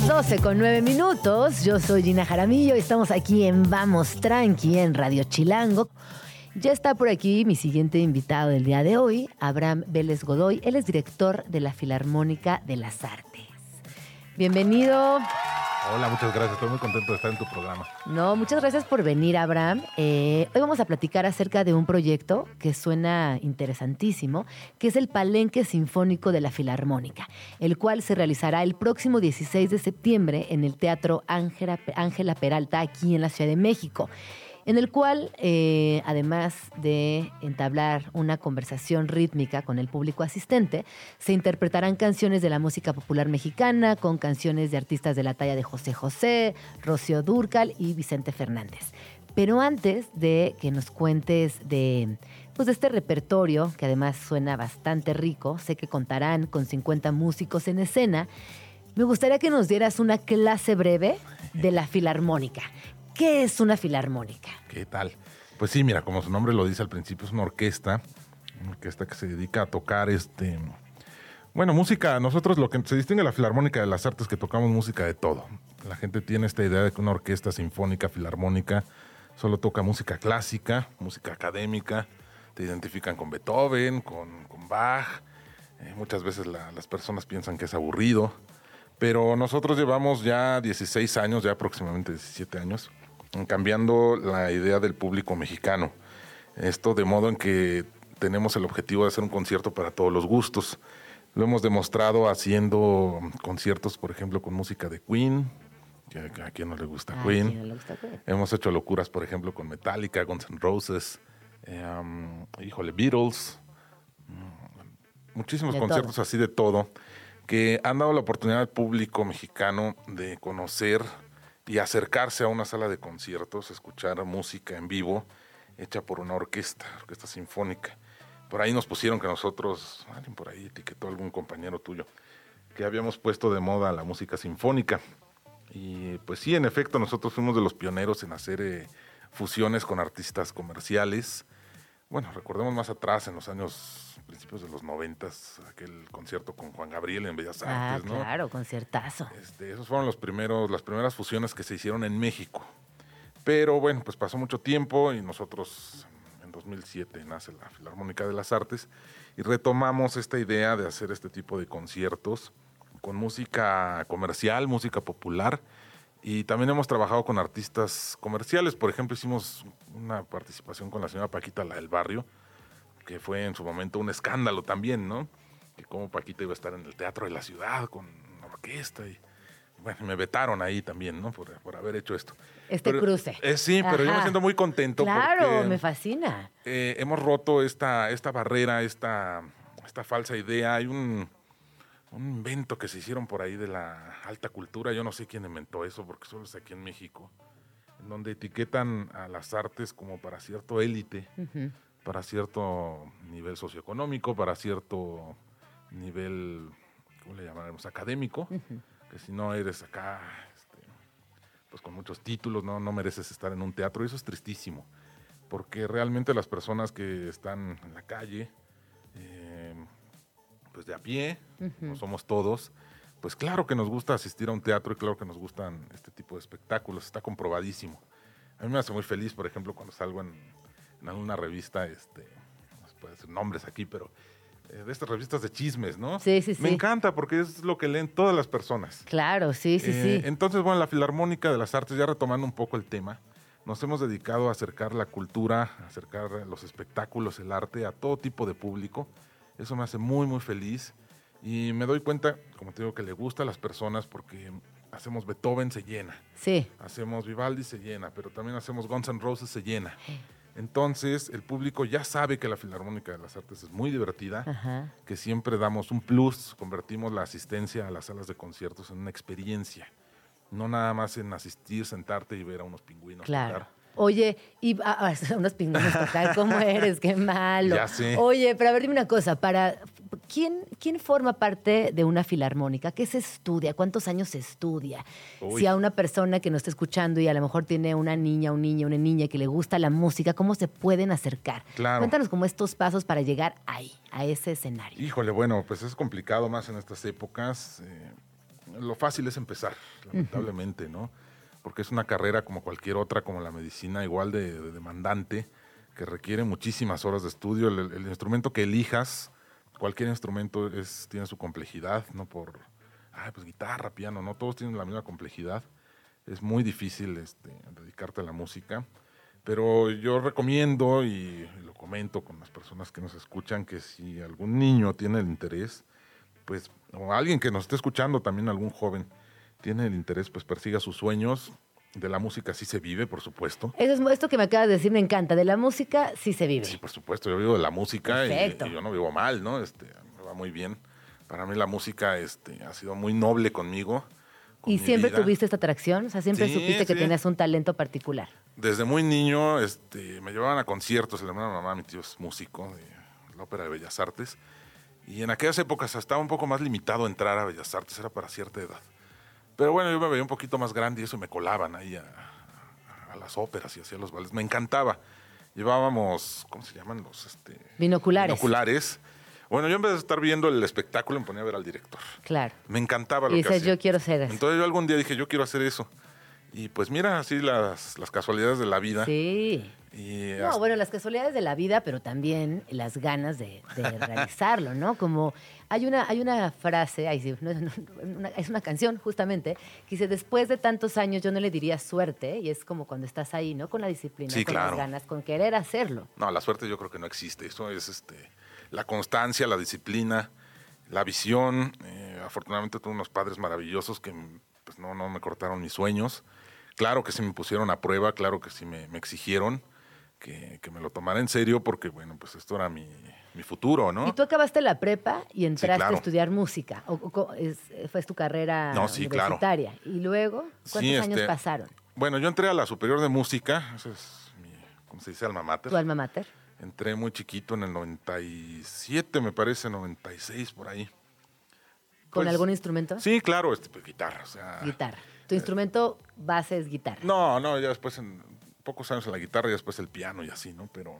12 con 9 minutos. Yo soy Gina Jaramillo y estamos aquí en Vamos Tranqui en Radio Chilango. Ya está por aquí mi siguiente invitado del día de hoy, Abraham Vélez Godoy. Él es director de la Filarmónica de las. Bienvenido. Hola, muchas gracias. Estoy muy contento de estar en tu programa. No, muchas gracias por venir, Abraham. Eh, hoy vamos a platicar acerca de un proyecto que suena interesantísimo, que es el Palenque Sinfónico de la Filarmónica, el cual se realizará el próximo 16 de septiembre en el Teatro Ángela Ángela Peralta, aquí en la Ciudad de México en el cual, eh, además de entablar una conversación rítmica con el público asistente, se interpretarán canciones de la música popular mexicana con canciones de artistas de la talla de José José, Rocío Durcal y Vicente Fernández. Pero antes de que nos cuentes de, pues de este repertorio, que además suena bastante rico, sé que contarán con 50 músicos en escena, me gustaría que nos dieras una clase breve de la filarmónica. ¿Qué es una filarmónica? ¿Qué tal? Pues sí, mira, como su nombre lo dice al principio, es una orquesta, una orquesta que se dedica a tocar este. Bueno, música, nosotros lo que se distingue la filarmónica de las artes es que tocamos música de todo. La gente tiene esta idea de que una orquesta sinfónica, filarmónica, solo toca música clásica, música académica, te identifican con Beethoven, con, con Bach. Eh, muchas veces la- las personas piensan que es aburrido, pero nosotros llevamos ya 16 años, ya aproximadamente 17 años, cambiando la idea del público mexicano. Esto de modo en que tenemos el objetivo de hacer un concierto para todos los gustos. Lo hemos demostrado haciendo conciertos, por ejemplo, con música de Queen, que, que a quien no le gusta Ah, Queen. ¿quién no le gusta Queen? Hemos hecho locuras, por ejemplo, con Metallica, Guns N' Roses, eh, um, híjole, Beatles, mm, muchísimos De conciertos todo. así de todo, que han dado la oportunidad al público mexicano de conocer y acercarse a una sala de conciertos, escuchar música en vivo hecha por una orquesta, orquesta sinfónica. Por ahí nos pusieron que nosotros, alguien por ahí etiquetó algún compañero tuyo, que habíamos puesto de moda la música sinfónica. Y pues sí, en efecto, nosotros fuimos de los pioneros en hacer eh, fusiones con artistas comerciales. Bueno, recordemos más atrás, en los años, principios de los noventas, aquel concierto con Juan Gabriel en Bellas Ah, Artes, ¿no? claro, conciertazo. Este, esos fueron los primeros, las primeras fusiones que se hicieron en México. Pero bueno, pues pasó mucho tiempo y nosotros en 2007 nace la Filarmónica de las Artes y retomamos esta idea de hacer este tipo de conciertos con música comercial, música popular y también hemos trabajado con artistas comerciales. Por ejemplo, hicimos una participación con la señora Paquita, la del barrio, que fue en su momento un escándalo también, ¿no? Que como Paquita iba a estar en el Teatro de la Ciudad con una orquesta y bueno, me vetaron ahí también, ¿no? Por, por haber hecho esto. Este Pero- cruce. eh, sí, pero yo me siento muy contento Claro, porque me fascina. eh, hemos roto esta, esta barrera, esta, esta falsa idea. Hay un, un invento que se hicieron por ahí de la alta cultura. Yo no sé quién inventó eso, porque solo es aquí en México, en donde etiquetan a las artes como para cierto élite, Ujú. Para cierto nivel socioeconómico, para cierto nivel, ¿cómo le llamaremos? Académico, que si no eres acá, este, pues con muchos títulos, no, no mereces estar en un teatro. Y eso es tristísimo, porque realmente las personas que están en la calle, eh, pues de a pie, no somos todos, pues claro que nos gusta asistir a un teatro y claro que nos gustan este tipo de espectáculos, está comprobadísimo. A mí me hace muy feliz, por ejemplo, cuando salgo en, en alguna revista, este, no se puede decir nombres aquí, pero eh, de estas revistas de chismes, ¿no? Sí, sí, Me sí. encanta porque es lo que leen todas las personas. Claro, sí, sí, Eh, sí. Entonces, bueno, la Filarmónica de las Artes, ya retomando un poco el tema, nos hemos dedicado a acercar la cultura, a acercar los espectáculos, el arte a todo tipo de público. Eso me hace muy, muy feliz. Y me doy cuenta, como te digo, que le gusta a las personas porque hacemos Beethoven, se llena. Sí. Hacemos Vivaldi, se llena, pero también hacemos Guns N' Roses, se llena. Entonces, el público ya sabe que la Filarmónica de las Artes es muy divertida Ajá. que siempre damos un plus, convertimos la asistencia a las salas de conciertos en una experiencia. No nada más en asistir, sentarte y ver a unos pingüinos Claro. tocar. Oye, y ah, unos pingüinos total, ¿cómo eres? Qué malo. Ya. Oye, pero a ver, dime una cosa, para ¿quién, ¿quién forma parte de una filarmónica? ¿Qué se estudia? ¿Cuántos años se estudia? Uy. Si a una persona que nos está escuchando y a lo mejor tiene una niña, un niño, una niña que le gusta la música, ¿cómo se pueden acercar? Claro. Cuéntanos como estos pasos para llegar ahí, a ese escenario. Híjole, bueno, pues es complicado más en estas épocas. eh, lo fácil es empezar, lamentablemente, ¿no? Porque es una carrera como cualquier otra, como la medicina, igual de, de demandante, que requiere muchísimas horas de estudio. El, el instrumento que elijas, cualquier instrumento es, tiene su complejidad, no por, ay, pues guitarra, piano, no, todos tienen la misma complejidad. Es muy difícil este, dedicarte a la música. Pero yo recomiendo y, y lo comento con las personas que nos escuchan que si algún niño tiene el interés, pues, o alguien que nos esté escuchando, también algún joven, tiene el interés, pues persiga sus sueños. De la música sí se vive, por supuesto. Eso es, esto que me acabas de decir me encanta. De la música sí se vive. Sí, por supuesto, yo vivo de la música y, yo no vivo mal, ¿no? Este, me va muy bien. Para mí la música este, ha sido muy noble conmigo. con ¿Y siempre vida. tuviste esta atracción? O sea, siempre Sí, supiste que tenías un talento particular. Desde muy niño este, me llevaban a conciertos, mamá, mi tío es músico de la Ópera de Bellas Artes, y en aquellas épocas estaba un poco más limitado a entrar a Bellas Artes, era para cierta edad. Pero bueno, yo me veía un poquito más grande y eso me colaban ahí a, a las óperas y hacía los bailes. Me encantaba. Llevábamos, ¿cómo se llaman? Los este, Binoculares. binoculares. Bueno, yo en vez de estar viendo el espectáculo me ponía a ver al director. Claro. Me encantaba lo Y que dices, hacía. yo quiero ser eso. Entonces yo algún día dije, yo quiero hacer eso. Y pues mira, así las, las casualidades de la vida. Sí. Y No, hasta- bueno, las casualidades de la vida, pero también las ganas de, de realizarlo, ¿no? Como hay una, hay una frase, ay, sí, no, no, una- es una canción justamente, que dice, después de tantos años yo no le diría suerte, y es como cuando estás ahí, ¿no? Con la disciplina, Sí, con claro. las ganas, con querer hacerlo. No, la suerte yo creo que no existe. Eso es este, la constancia, la disciplina, la visión. Eh, afortunadamente tuve unos padres maravillosos que pues no, no me cortaron mis sueños. Claro que sí me pusieron a prueba, claro que sí me, me exigieron que, que me lo tomara en serio porque, bueno, pues esto era mi, mi futuro, ¿no? Y tú acabaste la prepa y entraste claro. a estudiar música. O, o co- es- fue tu carrera No, sí, claro. universitaria. Y luego, ¿cuántos Sí, años este, pasaron? Bueno, yo entré a la Superior de Música, esa es mi, ¿cómo se dice? Alma mater. ¿Tu alma mater? Entré muy chiquito en el 97, me parece, 96, por ahí. ¿Con Pues, algún instrumento? Sí, claro, este, pues, guitarra, o sea... Guitarra. Tu instrumento base es guitarra. No, no, ya después, en pocos años en la guitarra y después el piano y así, ¿no? Pero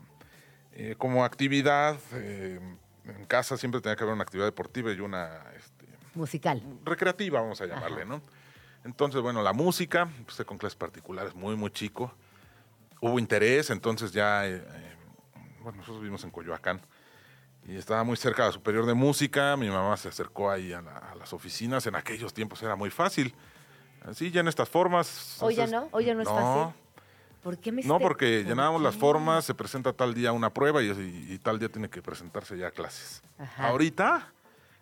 eh, como actividad, eh, en casa siempre tenía que haber una actividad deportiva y una este, Musical. recreativa, vamos a llamarle, ¿no? Entonces, bueno, la música, empecé con clases particulares muy, muy chico. Hubo interés, entonces ya, eh, eh, bueno, nosotros vivimos en Coyoacán y estaba muy cerca de la superior de música. Mi mamá se acercó ahí a, la- a las oficinas. En aquellos tiempos era muy fácil. Así, ya en estas formas. Hoy ya no, hoy ya no es fácil. ¿Por qué me No, porque ¿Por llenábamos las formas, se presenta tal día una prueba y, y- y tal día tiene que presentarse ya a clases. Ajá. Ahorita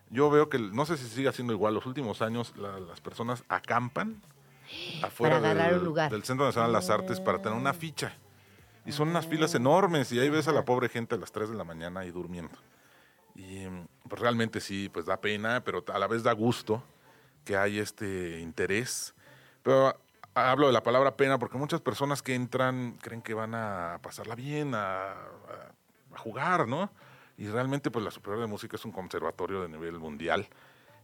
yo veo que, no sé si sigue siendo igual, los últimos años la- las personas acampan afuera del, lugar. del Centro Nacional de las Artes para tener una ficha. Y son unas filas enormes y ahí ves a la pobre gente a las 3 de la mañana ahí durmiendo. Y pues realmente sí, pues da pena, pero a la vez da gusto que hay este interés. Pero hablo de la palabra pena porque muchas personas que entran creen que van a pasarla bien, a, a- a jugar, ¿no? Y realmente pues la Superior de Música es un conservatorio de nivel mundial.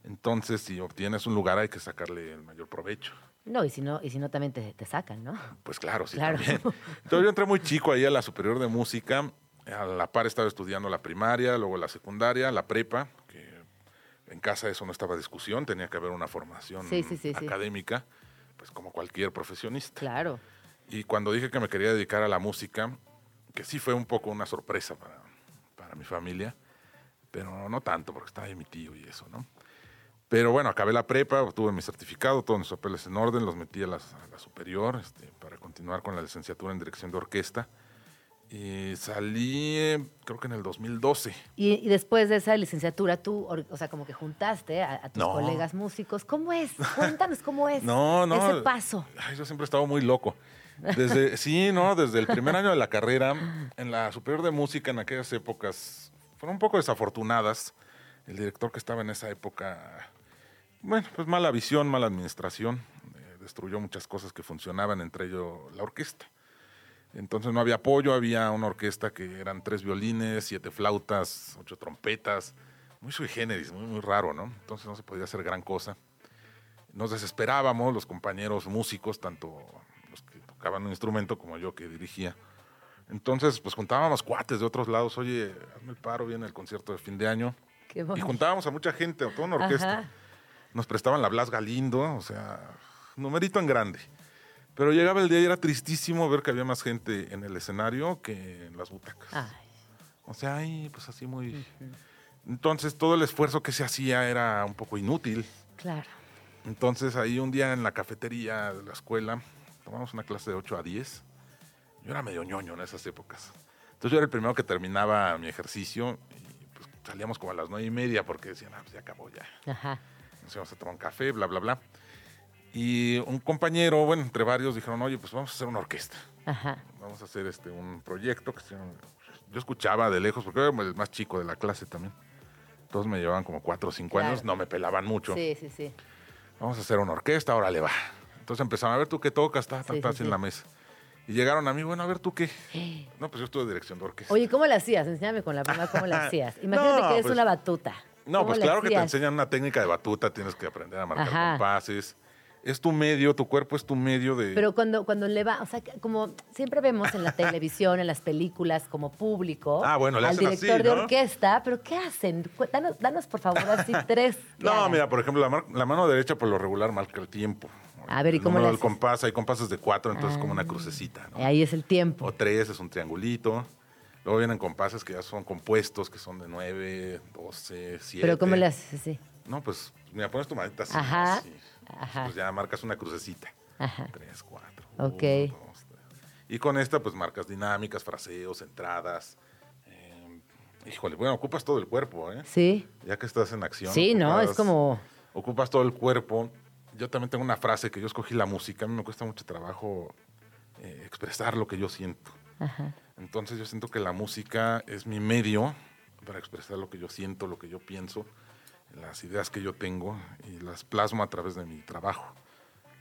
Entonces, si obtienes un lugar hay que sacarle el mayor provecho. No, y si no, y si no también te, te sacan, ¿no? Pues claro, sí, Claro. también. Entonces yo entré muy chico ahí a la Superior de Música. A la par estaba estudiando la primaria, luego la secundaria, la prepa, que en casa eso no estaba discusión, tenía que haber una formación Sí, sí, sí, sí. académica, pues como cualquier profesionista. Claro. Y cuando dije que me quería dedicar a la música, que sí fue un poco una sorpresa para, para mi familia, pero no tanto, porque estaba ahí mi tío y eso, ¿no? Pero bueno, acabé la prepa, obtuve mi certificado, todos mis papeles en orden, los metí a, las- a la superior este, para continuar con la licenciatura en dirección de orquesta. Y salí, eh, creo que en el 2012. Y, y después de esa licenciatura, tú, o sea, como que juntaste a, a tus No. colegas músicos. ¿Cómo es? Cuéntanos cómo es No, no. ese paso. Ay, yo siempre he estado muy loco. Desde, sí, no, desde el primer año de la carrera, en la superior de música en aquellas épocas, fueron un poco desafortunadas. El director que estaba en esa época, bueno, pues mala visión, mala administración, eh, destruyó muchas cosas que funcionaban, entre ello la orquesta. Entonces no había apoyo, había una orquesta que eran tres violines, siete flautas, ocho trompetas, muy sui generis, muy, muy raro, ¿no? Entonces no se podía hacer gran cosa nos desesperábamos los compañeros músicos, tanto los que tocaban un instrumento como yo que dirigía. Entonces, pues juntábamos cuates de otros lados, oye, hazme el paro, viene el concierto de fin de año. Qué Y juntábamos a mucha gente, a toda una orquesta. Ajá. Nos prestaban la Blas Galindo, o sea, numerito en grande. Pero llegaba el día y era tristísimo ver que había más gente en el escenario que en las butacas. Ay, O sea, ahí, pues así muy... Entonces, todo el esfuerzo que se hacía era un poco inútil. claro. Entonces ahí un día en la cafetería de la escuela, tomamos una clase de 8 a 10. Yo era medio ñoño en esas épocas. Entonces yo era el primero que terminaba mi ejercicio y pues salíamos como a las nueve y media porque decían, ah, pues ya acabó ya. Ajá. Nos íbamos a tomar un café, bla, bla, bla. Y un compañero, bueno, entre varios, dijeron, oye, pues vamos a hacer una orquesta. Ajá. Vamos a hacer este un proyecto que Yo escuchaba de lejos, porque era el más chico de la clase también. Todos me llevaban como cuatro o cinco Claro. años, no me pelaban mucho Sí, sí, sí. vamos a hacer una orquesta, ahora le va. Entonces empezaron a ver tú qué tocas, está, Sí, sí, así en la mesa. Y llegaron a mí, bueno, a ver tú qué. No, pues yo estuve de dirección de orquesta. Oye, ¿cómo la hacías? Enséñame con la prima cómo la hacías. Imagínate No, que eres pues- una batuta. no, ¿Cómo pues claro que te enseñan una técnica de batuta, tienes que aprender a marcar Ajá. compases. Es tu medio, tu cuerpo es tu medio de... Pero cuando, cuando le va, o sea, como siempre vemos en la televisión, en las películas, como público, Ah, bueno, le al hacen así, director de orquesta, pero ¿qué hacen? Danos, danos, por favor, así tres. No, hagan. mira, por ejemplo, la, la mano derecha por lo regular marca el tiempo. A ver, ¿y El cómo le haces? compás, hay compases de cuatro, entonces Ah. como una crucecita, ¿no? Ahí es el tiempo. O tres es un triangulito. Luego vienen compases que ya son compuestos, que son de nueve, doce, siete. Pero ¿cómo le haces así? No, pues, mira, pones tu manita así. Ajá, así. Ajá. Pues ya marcas una crucecita. Ajá. Tres, cuatro. Ok. uno, dos, tres. Y con esta, pues marcas dinámicas, fraseos, entradas. Eh, híjole, bueno, ocupas todo el cuerpo, ¿eh? Sí. Ya que estás en acción. Sí, no, es ocupas- como... Ocupas todo el cuerpo yo también tengo una frase que yo escogí la música. A mí me cuesta mucho trabajo eh, expresar lo que yo siento. Ajá. Entonces yo siento que la música es mi medio para expresar lo que yo siento, lo que yo pienso, las ideas que yo tengo y las plasmo a través de mi trabajo.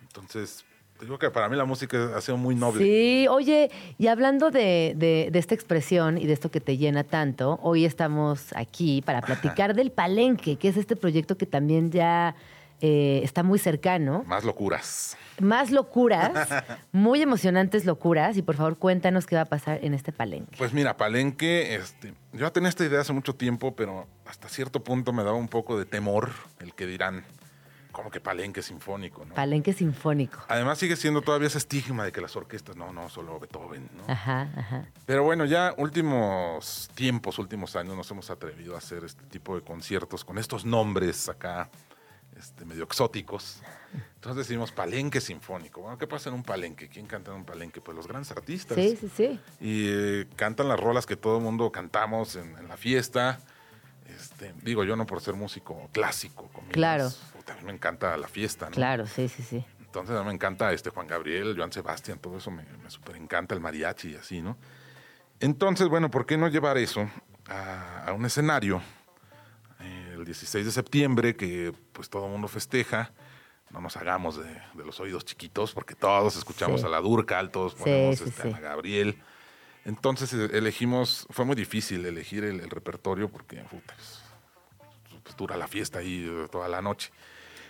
Entonces, te digo que para mí la música ha sido muy noble. Sí, oye, y hablando de, de- de esta expresión y de esto que te llena tanto, hoy estamos aquí para platicar del Palenque, que es este proyecto que también ya eh, está muy cercano. Más locuras. Más locuras, muy emocionantes locuras, y por favor cuéntanos qué va a pasar en este Palenque. Pues mira, Palenque, este, yo tenía esta idea hace mucho tiempo, pero hasta cierto punto me daba un poco de temor el que dirán, como que Palenque sinfónico, ¿no? Palenque sinfónico. Además sigue siendo todavía ese estigma de que las orquestas, no, no, solo Beethoven, ¿no? Ajá, ajá. Pero bueno, ya últimos tiempos, últimos años nos hemos atrevido a hacer este tipo de conciertos con estos nombres acá, este, medio exóticos. Entonces decidimos palenque sinfónico. Bueno, ¿qué pasa en un palenque? ¿Quién canta en un palenque? Pues los grandes artistas. Sí, sí, sí. Y eh, cantan las rolas que todo el mundo cantamos en, en la fiesta. Este, digo, yo no por ser músico clásico. comillas, Claro. mí me encanta la fiesta, ¿no? Claro, sí, sí, sí. Entonces a mí me encanta este Juan Gabriel, Joan Sebastián, todo eso me, me súper encanta, el mariachi y así, ¿no? Entonces, bueno, ¿por qué no llevar eso a, a un escenario el 16 de septiembre que pues todo el mundo festeja? No nos hagamos de, de los oídos chiquitos porque todos escuchamos Sí. a la Durcal, todos ponemos sí, este, sí. a Gabriel. Entonces eh, elegimos, fue muy difícil elegir el, el repertorio porque pues, pues, dura la fiesta ahí eh, toda la noche.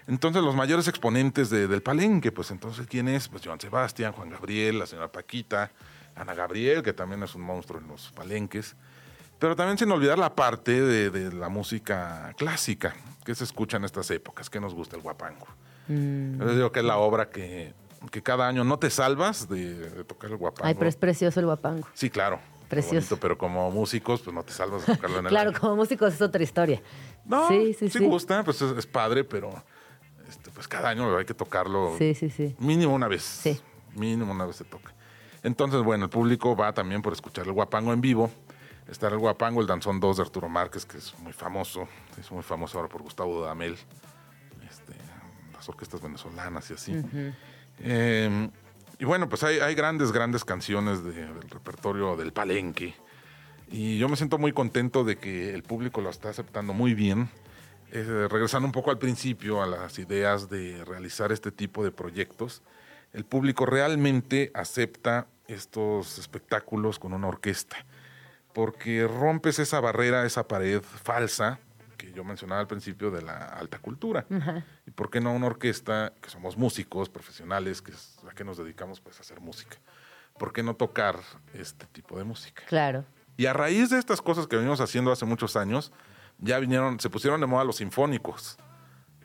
Entonces, los mayores exponentes de- del palenque, pues entonces, ¿quién es? Pues Joan Sebastián, Juan Gabriel, la señora Paquita, Ana Gabriel, que también es un monstruo en los palenques. Pero también sin olvidar la parte de, de la música clásica que se escucha en estas épocas, que nos gusta el guapango. Mm. Yo les digo que es la obra que, que cada año no te salvas de, de tocar el guapango. Ay, pero es precioso el guapango. Sí, claro. Precioso. Bonito, pero como músicos, pues no te salvas de tocarlo en el Claro, año. como músicos es otra historia. No, sí, sí, sí. gusta, pues es, es padre, pero este, pues cada año hay que tocarlo Sí, sí, sí. mínimo una vez. Sí. Mínimo una vez se toca. Entonces, bueno, el público va también por escuchar el guapango en vivo. Está el guapango, el danzón 2 de Arturo Márquez, que es muy famoso. Es muy famoso ahora por Gustavo Dudamel. Este, las orquestas venezolanas y así. Eh, y bueno, pues hay, hay grandes, grandes canciones de- del repertorio del palenque. Y yo me siento muy contento de que el público lo está aceptando muy bien. Eh, regresando un poco al principio, a las ideas de realizar este tipo de proyectos, el público realmente acepta estos espectáculos con una orquesta, porque rompes esa barrera, esa pared falsa que yo mencionaba al principio de la alta cultura. Ajá. ¿Y por qué no una orquesta que somos músicos profesionales, que es a qué nos dedicamos pues a hacer música? ¿Por qué no tocar este tipo de música? Claro. Y a raíz de estas cosas que venimos haciendo hace muchos años, ya vinieron, se pusieron de moda los sinfónicos.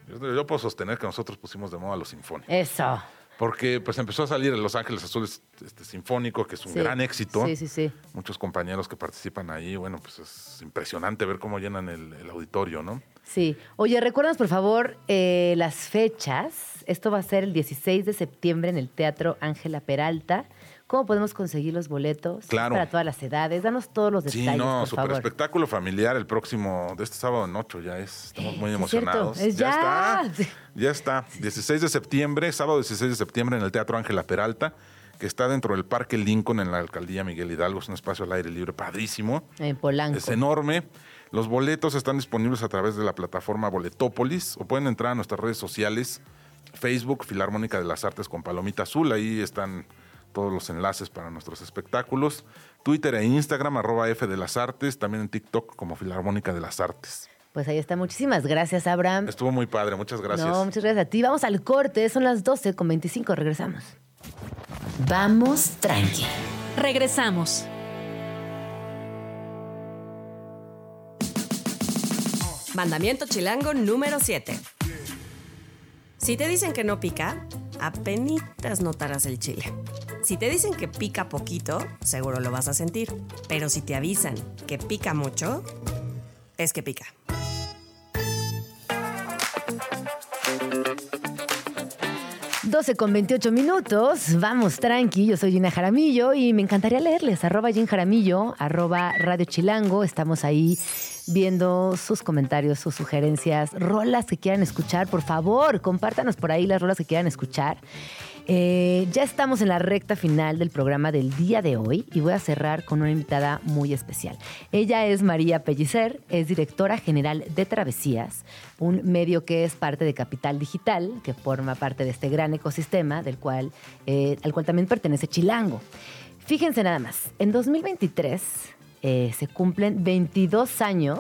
Yo, yo puedo sostener que nosotros pusimos de moda los sinfónicos. Eso. Porque pues empezó a salir el Los Ángeles Azules este, Sinfónico, que es un Sí. gran éxito. Sí, sí, sí. Muchos compañeros que participan ahí, bueno, pues es impresionante ver cómo llenan el, el auditorio, ¿no? Sí. Oye, recuérdanos, por favor, eh, las fechas. Esto va a ser el 16 de septiembre en el Teatro Ángela Peralta. ¿Cómo podemos conseguir los boletos? Claro. Para todas las edades. Danos todos los detalles, Sí, no, por super favor. espectáculo familiar el próximo, de este sábado en 8 ya es, estamos muy es emocionados. es ya. está, ya está. 16 de septiembre, sábado 16 de septiembre en el Teatro Ángela Peralta, que está dentro del Parque Lincoln en la Alcaldía Miguel Hidalgo, es un espacio al aire libre padrísimo. En Polanco. Es enorme. Los boletos están disponibles a través de la plataforma Boletópolis o pueden entrar a nuestras redes sociales, Facebook, Filarmónica de las Artes con Palomita Azul, ahí están todos los enlaces para nuestros espectáculos, Twitter e Instagram, arroba F de las Artes, también en TikTok como Filarmónica de las Artes. Pues ahí está. Muchísimas gracias, Abraham. Estuvo muy padre, muchas gracias. No, muchas gracias a ti. Vamos al corte. Son las 12 con 25. Regresamos. Vamos tranqui. Regresamos. Mandamiento chilango número 7. Si te dicen que no pica, apenitas notarás el chile. Si te dicen que pica poquito, seguro lo vas a sentir. Pero si te avisan que pica mucho, es que pica. 12 con 28 minutos, vamos tranqui, yo soy Gina Jaramillo y me encantaría leerles, arroba Gin Jaramillo, arroba Radio Chilango, estamos ahí viendo sus comentarios, sus sugerencias, rolas que quieran escuchar, por favor, compártanos por ahí las rolas que quieran escuchar. Eh, ya estamos en la recta final del programa del día de hoy y voy a cerrar con una invitada muy especial. Ella es María Pellicer, es directora general de Travesías, un medio que es parte de Capital Digital, que forma parte de este gran ecosistema del cual, eh, al cual también pertenece Chilango. Fíjense nada más, en 2023 eh, se cumplen 22 años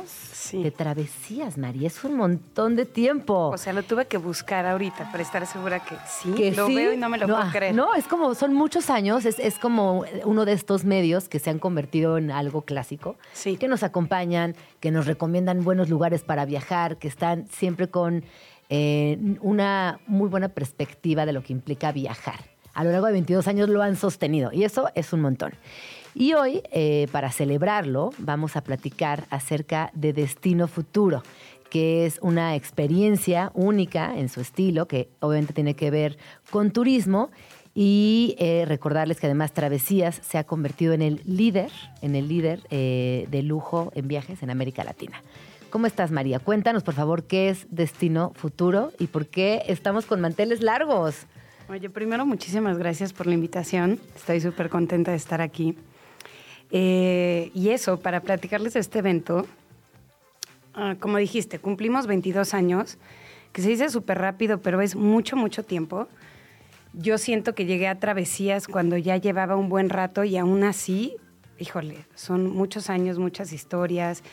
de travesías, María. Es un montón de tiempo. O sea, lo tuve que buscar ahorita para estar segura que sí. que lo sí. veo y no me lo puedo ah, creer. No, es como, son muchos años, es, es como uno de estos medios que se han convertido en algo clásico, que nos acompañan, que nos recomiendan buenos lugares para viajar, que están siempre con eh, una muy buena perspectiva de lo que implica viajar. A lo largo de 22 años lo han sostenido y eso es un montón. Y hoy, eh, para celebrarlo, vamos a platicar acerca de Destino Futuro, que es una experiencia única en su estilo, que obviamente tiene que ver con turismo. Y eh, recordarles que además Travesías se ha convertido en el líder, en el líder eh, de lujo en viajes en América Latina. ¿Cómo estás, María? Cuéntanos, por favor, qué es Destino Futuro y por qué estamos con manteles largos. Oye, primero, muchísimas gracias por la invitación. Estoy súper contenta de estar aquí. Eh, y eso, para platicarles de este evento, ah, como dijiste, cumplimos 22 años, que se dice súper rápido, pero es mucho, mucho tiempo. Yo siento que llegué a travesías cuando ya llevaba un buen rato y aún así, híjole, son muchos años, muchas historias.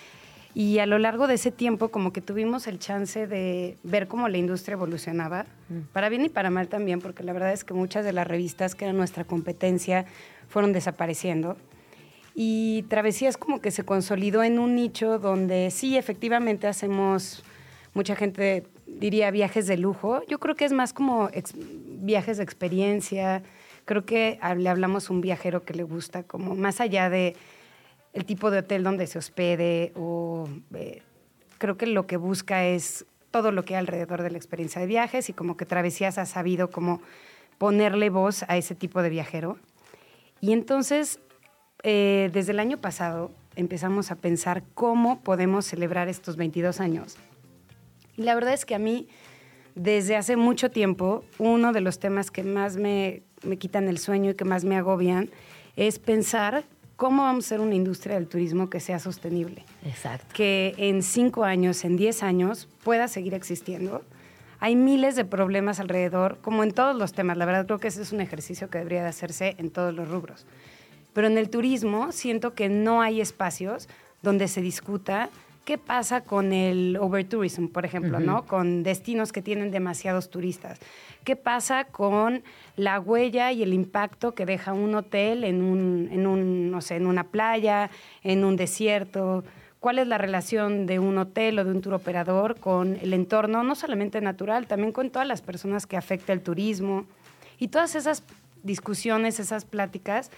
Y a lo largo de ese tiempo como que tuvimos el chance de ver cómo la industria evolucionaba, para bien y para mal también, porque la verdad es que muchas de las revistas que eran nuestra competencia fueron desapareciendo. Y Travesías como que se consolidó en un nicho donde sí, efectivamente hacemos, mucha gente diría viajes de lujo. Yo creo que es más como ex- viajes de experiencia. Creo que le hablamos a un viajero que le gusta como más allá de el tipo de hotel donde se hospede o eh, creo que lo que busca es todo lo que hay alrededor de la experiencia de viajes y como que Travesías ha sabido como ponerle voz a ese tipo de viajero. Y entonces, eh, desde el año pasado empezamos a pensar cómo podemos celebrar estos 22 años. Y la verdad es que a mí, desde hace mucho tiempo, uno de los temas que más me, me quitan el sueño y que más me agobian es pensar cómo vamos a hacer una industria del turismo que sea sostenible. Exacto. Que en cinco años, en diez años, pueda seguir existiendo. Hay miles de problemas alrededor, como en todos los temas. La verdad creo que ese es un ejercicio que debería de hacerse en todos los rubros. Pero en el turismo siento que no hay espacios donde se discuta qué pasa con el overtourism, por ejemplo. ¿no? Con destinos que tienen demasiados turistas. ¿Qué pasa con la huella y el impacto que deja un hotel en un, en un, no sé, en una playa, en un desierto? ¿Cuál es la relación de un hotel o de un tour operador con el entorno, no solamente natural, también con todas las personas que afecta el turismo? Y todas esas discusiones, esas pláticas,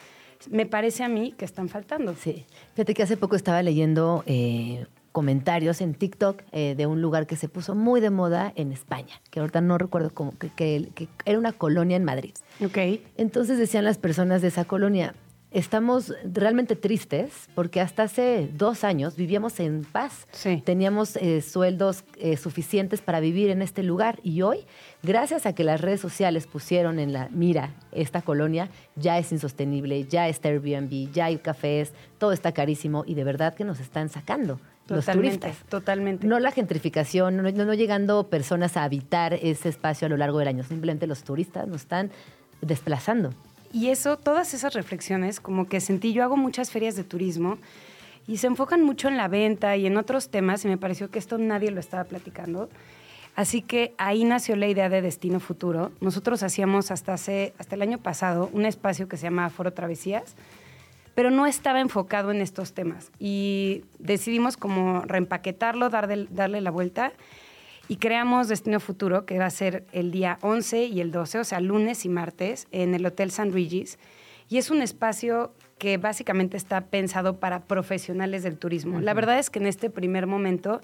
me parece a mí que están faltando. Sí. Fíjate que hace poco estaba leyendo eh, comentarios en TikTok eh, de un lugar que se puso muy de moda en España, que ahorita no recuerdo cómo, que, que- que era una colonia en Madrid. Ok. Entonces decían las personas de esa colonia, estamos realmente tristes porque hasta hace dos años vivíamos en paz. Teníamos eh, sueldos eh, suficientes para vivir en este lugar y hoy, gracias a que las redes sociales pusieron en la mira esta colonia, ya es insostenible, ya está Airbnb, ya hay cafés, todo está carísimo y de verdad que nos están sacando. Los turistas. Totalmente. No la gentrificación, no, no- no llegando personas a habitar ese espacio a lo largo del año, simplemente los turistas nos están desplazando. Y eso, todas esas reflexiones, como que sentí, yo hago muchas ferias de turismo y se enfocan mucho en la venta y en otros temas y me pareció que esto nadie lo estaba platicando. Así que ahí nació la idea de Destino Futuro. Nosotros hacíamos hasta, hace, hasta el año pasado un espacio que se llama Foro Travesías, pero no estaba enfocado en estos temas. Y decidimos como reempaquetarlo, darle, darle la vuelta y creamos Destino Futuro, que va a ser el día 11 y el 12, o sea, lunes y martes, en el Hotel San Regis. Y es un espacio que básicamente está pensado para profesionales del turismo. La verdad es que en este primer momento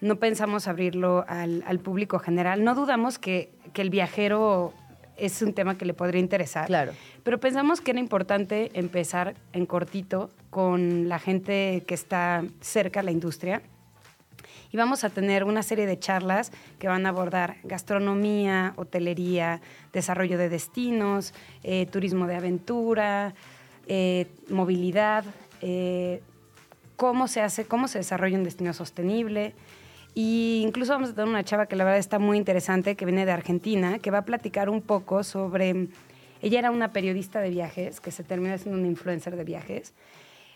no pensamos abrirlo al, al público general. No dudamos que, que el viajero es un tema que le podría interesar. Claro. Pero pensamos que era importante empezar en cortito con la gente que está cerca a la industria. Y vamos a tener una serie de charlas que van a abordar gastronomía, hotelería, desarrollo de destinos, eh, turismo de aventura, eh, movilidad, eh, cómo se hace, cómo se desarrolla un destino sostenible. Y incluso vamos a tener una chava que la verdad está muy interesante, que viene de Argentina, que va a platicar un poco sobre... Ella era una periodista de viajes, que se terminó siendo una influencer de viajes,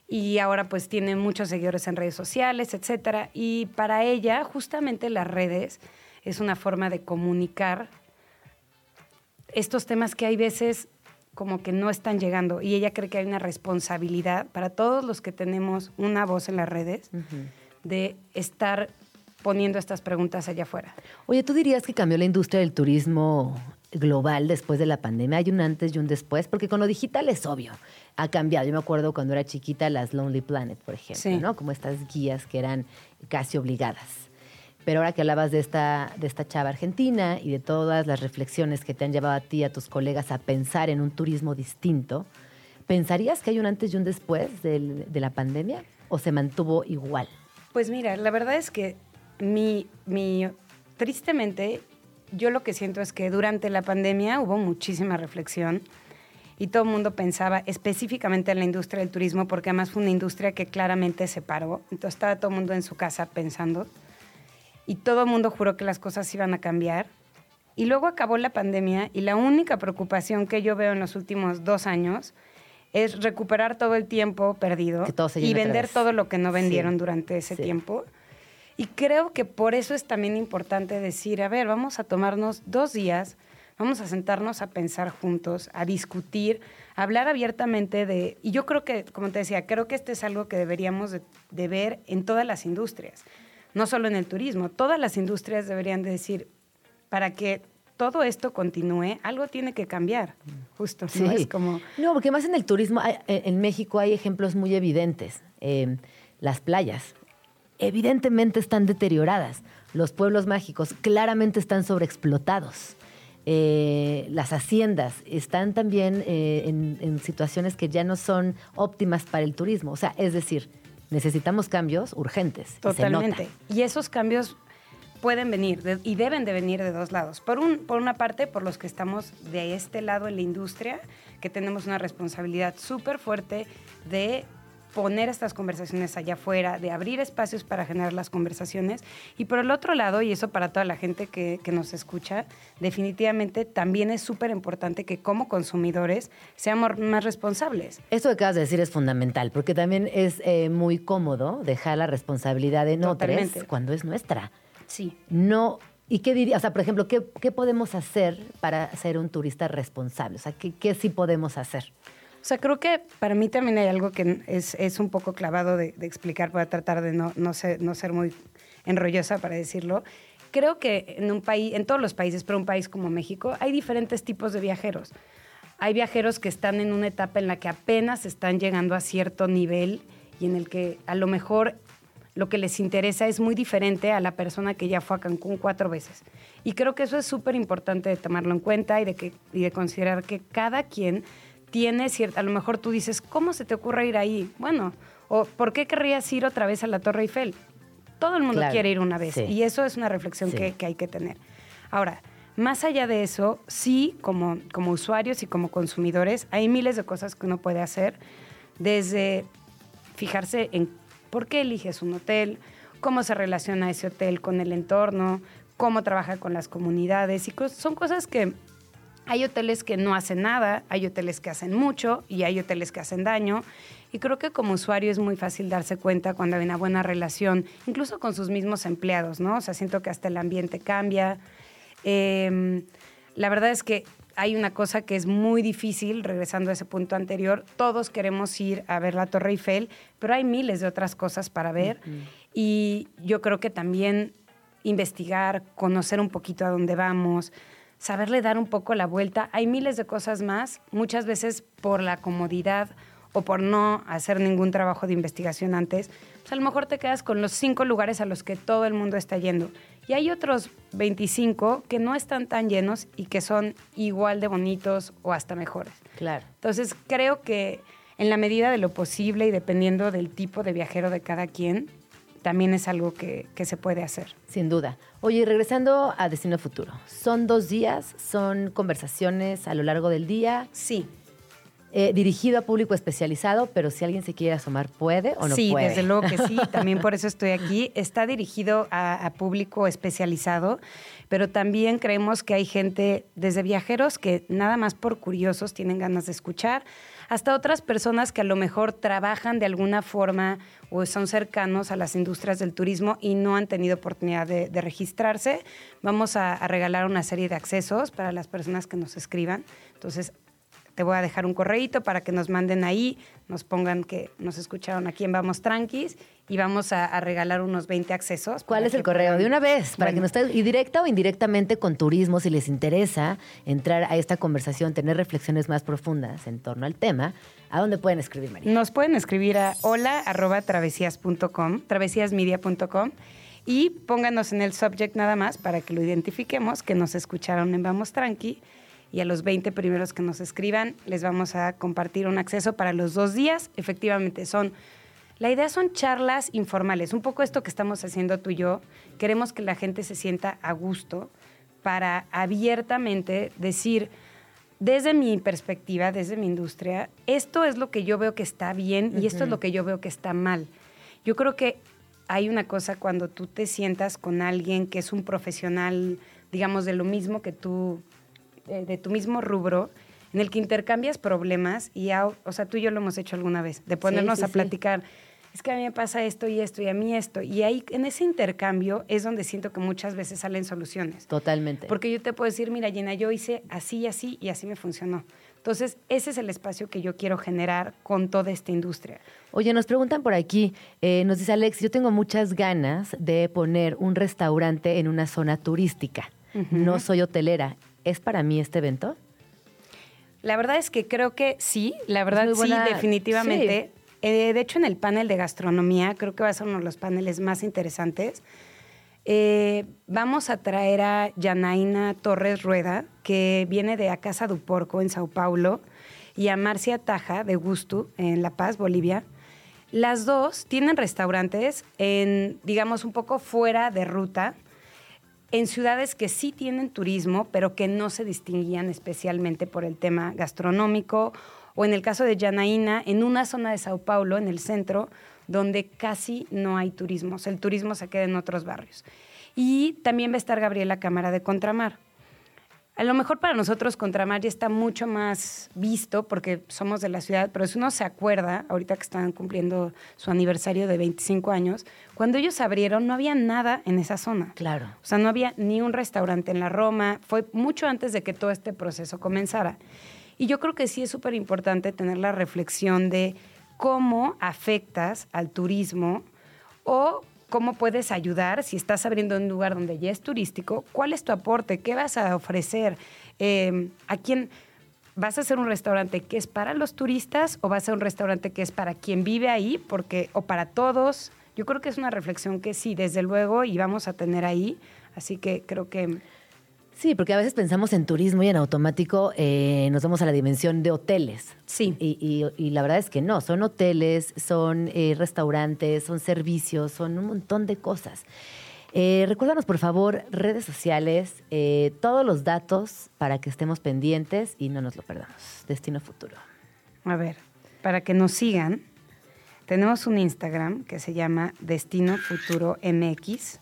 y ahora pues tiene muchos seguidores en redes sociales, etcétera. Y para ella, justamente las redes es una forma de comunicar estos temas que hay veces como que no están llegando. Y ella cree que hay una responsabilidad para todos los que tenemos una voz en las redes de estar poniendo estas preguntas allá afuera. Oye, ¿tú dirías que cambió la industria del turismo global después de la pandemia? ¿Hay un antes y un después? Porque con lo digital es obvio, ha cambiado. Yo me acuerdo cuando era chiquita las Lonely Planet, por ejemplo, Sí. ¿no? Como estas guías que eran casi obligadas. Pero ahora que hablabas de esta, de esta chava argentina y de todas las reflexiones que te han llevado a ti y a tus colegas a pensar en un turismo distinto, ¿pensarías que hay un antes y un después del- de la pandemia? ¿O se mantuvo igual? Pues mira, la verdad es que mi, mi, tristemente, yo lo que siento es que durante la pandemia hubo muchísima reflexión y todo el mundo pensaba específicamente en la industria del turismo porque además fue una industria que claramente se paró. Entonces estaba todo el mundo en su casa pensando y todo el mundo juró que las cosas iban a cambiar. Y luego acabó la pandemia y la única preocupación que yo veo en los últimos dos años es recuperar todo el tiempo perdido y vender todo lo que no vendieron Sí. durante ese Sí. tiempo. Y creo que por eso es también importante decir, a ver, vamos a tomarnos dos días, vamos a sentarnos a pensar juntos, a discutir, a hablar abiertamente de... Y yo creo que, como te decía, creo que este es algo que deberíamos de, de ver en todas las industrias, no solo en el turismo, todas las industrias deberían de decir, para que todo esto continúe, algo tiene que cambiar, justo, ¿no? Sí. Es como... No, porque más en el turismo, hay- en en México hay ejemplos muy evidentes. Eh, las playas, evidentemente están deterioradas. Los pueblos mágicos claramente están sobreexplotados. Eh, las haciendas están también eh, en, en situaciones que ya no son óptimas para el turismo. O sea, es decir, necesitamos cambios urgentes. Totalmente. Y esos cambios pueden venir de- y deben de venir de dos lados. Por, un, por una parte, por los que estamos de este lado en la industria, que tenemos una responsabilidad súper fuerte de poner estas conversaciones allá afuera, de abrir espacios para generar las conversaciones. Y por el otro lado, y eso para toda la gente que, que nos escucha, definitivamente también es súper importante que como consumidores seamos más responsables. Esto que acabas de decir es fundamental, porque también es eh, muy cómodo dejar la responsabilidad en otros Totalmente. cuando es nuestra. Sí. No, ¿y qué diría? O sea, por ejemplo, ¿qué, qué podemos hacer para ser un turista responsable? O sea, ¿qué, qué sí podemos hacer? O sea, creo que para mí también hay algo que es, es un poco clavado de, explicar para tratar de no, no, ser, no ser muy enrollosa para decirlo. Creo que en un país, en todos los países, pero un país como México, hay diferentes tipos de viajeros. Hay viajeros que están en una etapa en la que apenas están llegando a cierto nivel y en el que a lo mejor lo que les interesa es muy diferente a la persona que ya fue a Cancún cuatro veces. Y creo que eso es súper importante de tomarlo en cuenta y de, que, y de considerar que cada quien tiene cierta, a lo mejor tú dices, ¿cómo se te ocurre ir ahí? Bueno, o ¿por qué querrías ir otra vez a la Torre Eiffel? Todo el mundo Claro, quiere ir una vez sí. y eso es una reflexión Sí. que, que hay que tener. Ahora, más allá de eso, sí, como, como usuarios y como consumidores, hay miles de cosas que uno puede hacer, desde fijarse en por qué eliges un hotel, cómo se relaciona ese hotel con el entorno, cómo trabaja con las comunidades y son cosas que hay hoteles que no hacen nada, hay hoteles que hacen mucho y hay hoteles que hacen daño. Y creo que como usuario es muy fácil darse cuenta cuando hay una buena relación, incluso con sus mismos empleados, ¿no? O sea, siento que hasta el ambiente cambia. Eh, la verdad es que hay una cosa que es muy difícil, regresando a ese punto anterior, todos queremos ir a ver la Torre Eiffel, pero hay miles de otras cosas para ver. Y yo creo que también investigar, conocer un poquito a dónde vamos, saberle dar un poco la vuelta. Hay miles de cosas más, muchas veces por la comodidad o por no hacer ningún trabajo de investigación antes, pues a lo mejor te quedas con los cinco lugares a los que todo el mundo está yendo. Y hay otros 25 que no están tan llenos y que son igual de bonitos o hasta mejores. Claro. Entonces, creo que en la medida de lo posible y dependiendo del tipo de viajero de cada quien, también es algo que, que se puede hacer. Sin duda. Oye, regresando a Destino Futuro, ¿son dos días? ¿Son conversaciones a lo largo del día? Sí. Eh, dirigido a público especializado, pero si alguien se quiere asomar, ¿puede o no sí, puede? desde luego que sí. También por eso estoy aquí. Está dirigido a, a público especializado, pero también creemos que hay gente, desde viajeros que nada más por curiosos tienen ganas de escuchar, hasta otras personas que a lo mejor trabajan de alguna forma o son cercanos a las industrias del turismo y no han tenido oportunidad de, de registrarse. Vamos a, a regalar una serie de accesos para las personas que nos escriban. Entonces, te voy a dejar un correíto para que nos manden ahí, nos pongan que nos escucharon aquí en Vamos Tranquis y vamos a, a regalar unos 20 accesos. ¿Cuál es el que correo? puedan- De una vez, para que Bueno. nos esté, y directa o indirectamente con turismo, si les interesa entrar a esta conversación, tener reflexiones más profundas en torno al tema, ¿a dónde pueden escribir, María? Nos pueden escribir a hola arroba travesías.com, travesíasmedia.com y pónganos en el subject nada más para que lo identifiquemos, que nos escucharon en Vamos Tranqui y a los 20 primeros que nos escriban les vamos a compartir un acceso para los dos días. Efectivamente, son... La idea son charlas informales, un poco esto que estamos haciendo tú y yo. Queremos que la gente se sienta a gusto para abiertamente decir, desde mi perspectiva, desde mi industria, esto es lo que yo veo que está bien y esto es lo que yo veo que está mal. Yo creo que hay una cosa cuando tú te sientas con alguien que es un profesional, digamos, de lo mismo que tú, eh, de tu mismo rubro, en el que intercambias problemas y, au- o sea, tú y yo lo hemos hecho alguna vez, de ponernos sí, a sí. platicar. Es que a mí me pasa esto y esto y a mí esto. Y ahí, en ese intercambio, es donde siento que muchas veces salen soluciones. Totalmente. Porque yo te puedo decir, mira, Gina, yo hice así y así y así me funcionó. Entonces, ese es el espacio que yo quiero generar con toda esta industria. Oye, nos preguntan por aquí, eh, nos dice Alex, yo tengo muchas ganas de poner un restaurante en una zona turística. No soy hotelera. ¿Es para mí este evento? La verdad es que creo que sí, la verdad sí, definitivamente. Eh, de hecho, en el panel de gastronomía, creo que va a ser uno de los paneles más interesantes. Eh, vamos a traer a Janaína Torres Rueda, que viene de A Casa do Porco en Sao Paulo, y a Marcia Taja de Gusto en La Paz, Bolivia. Las dos tienen restaurantes en, digamos, un poco fuera de ruta, en ciudades que sí tienen turismo, pero que no se distinguían especialmente por el tema gastronómico, o en el caso de Janaína, en una zona de Sao Paulo, en el centro, donde casi no hay turismo. El turismo se queda en otros barrios. Y también va a estar Gabriela Cámara de Contramar. A lo mejor para nosotros Contramar ya está mucho más visto porque somos de la ciudad, pero si uno se acuerda, ahorita que están cumpliendo su aniversario de 25 años, cuando ellos abrieron no había nada en esa zona. Claro. O sea, no había ni un restaurante en la Roma, fue mucho antes de que todo este proceso comenzara. Y yo creo que sí es súper importante tener la reflexión de cómo afectas al turismo o cómo puedes ayudar si estás abriendo un lugar donde ya es turístico, cuál es tu aporte, qué vas a ofrecer, Eh, a quién vas a hacer un restaurante que es para los turistas o vas a ser un restaurante que es para quien vive ahí, porque o para todos. Yo creo que es una reflexión que sí, desde luego, y vamos a tener ahí. Así que creo que Sí, porque a veces pensamos en turismo y en automático eh, nos vamos a la dimensión de hoteles. Sí. Y, y- y la verdad es que no, son hoteles, son eh, restaurantes, son servicios, son un montón de cosas. Eh, recuérdanos, por favor, redes sociales, eh, todos los datos para que estemos pendientes y no nos lo perdamos. Destino Futuro. A ver, para que nos sigan, tenemos un Instagram que se llama Destino Futuro MX,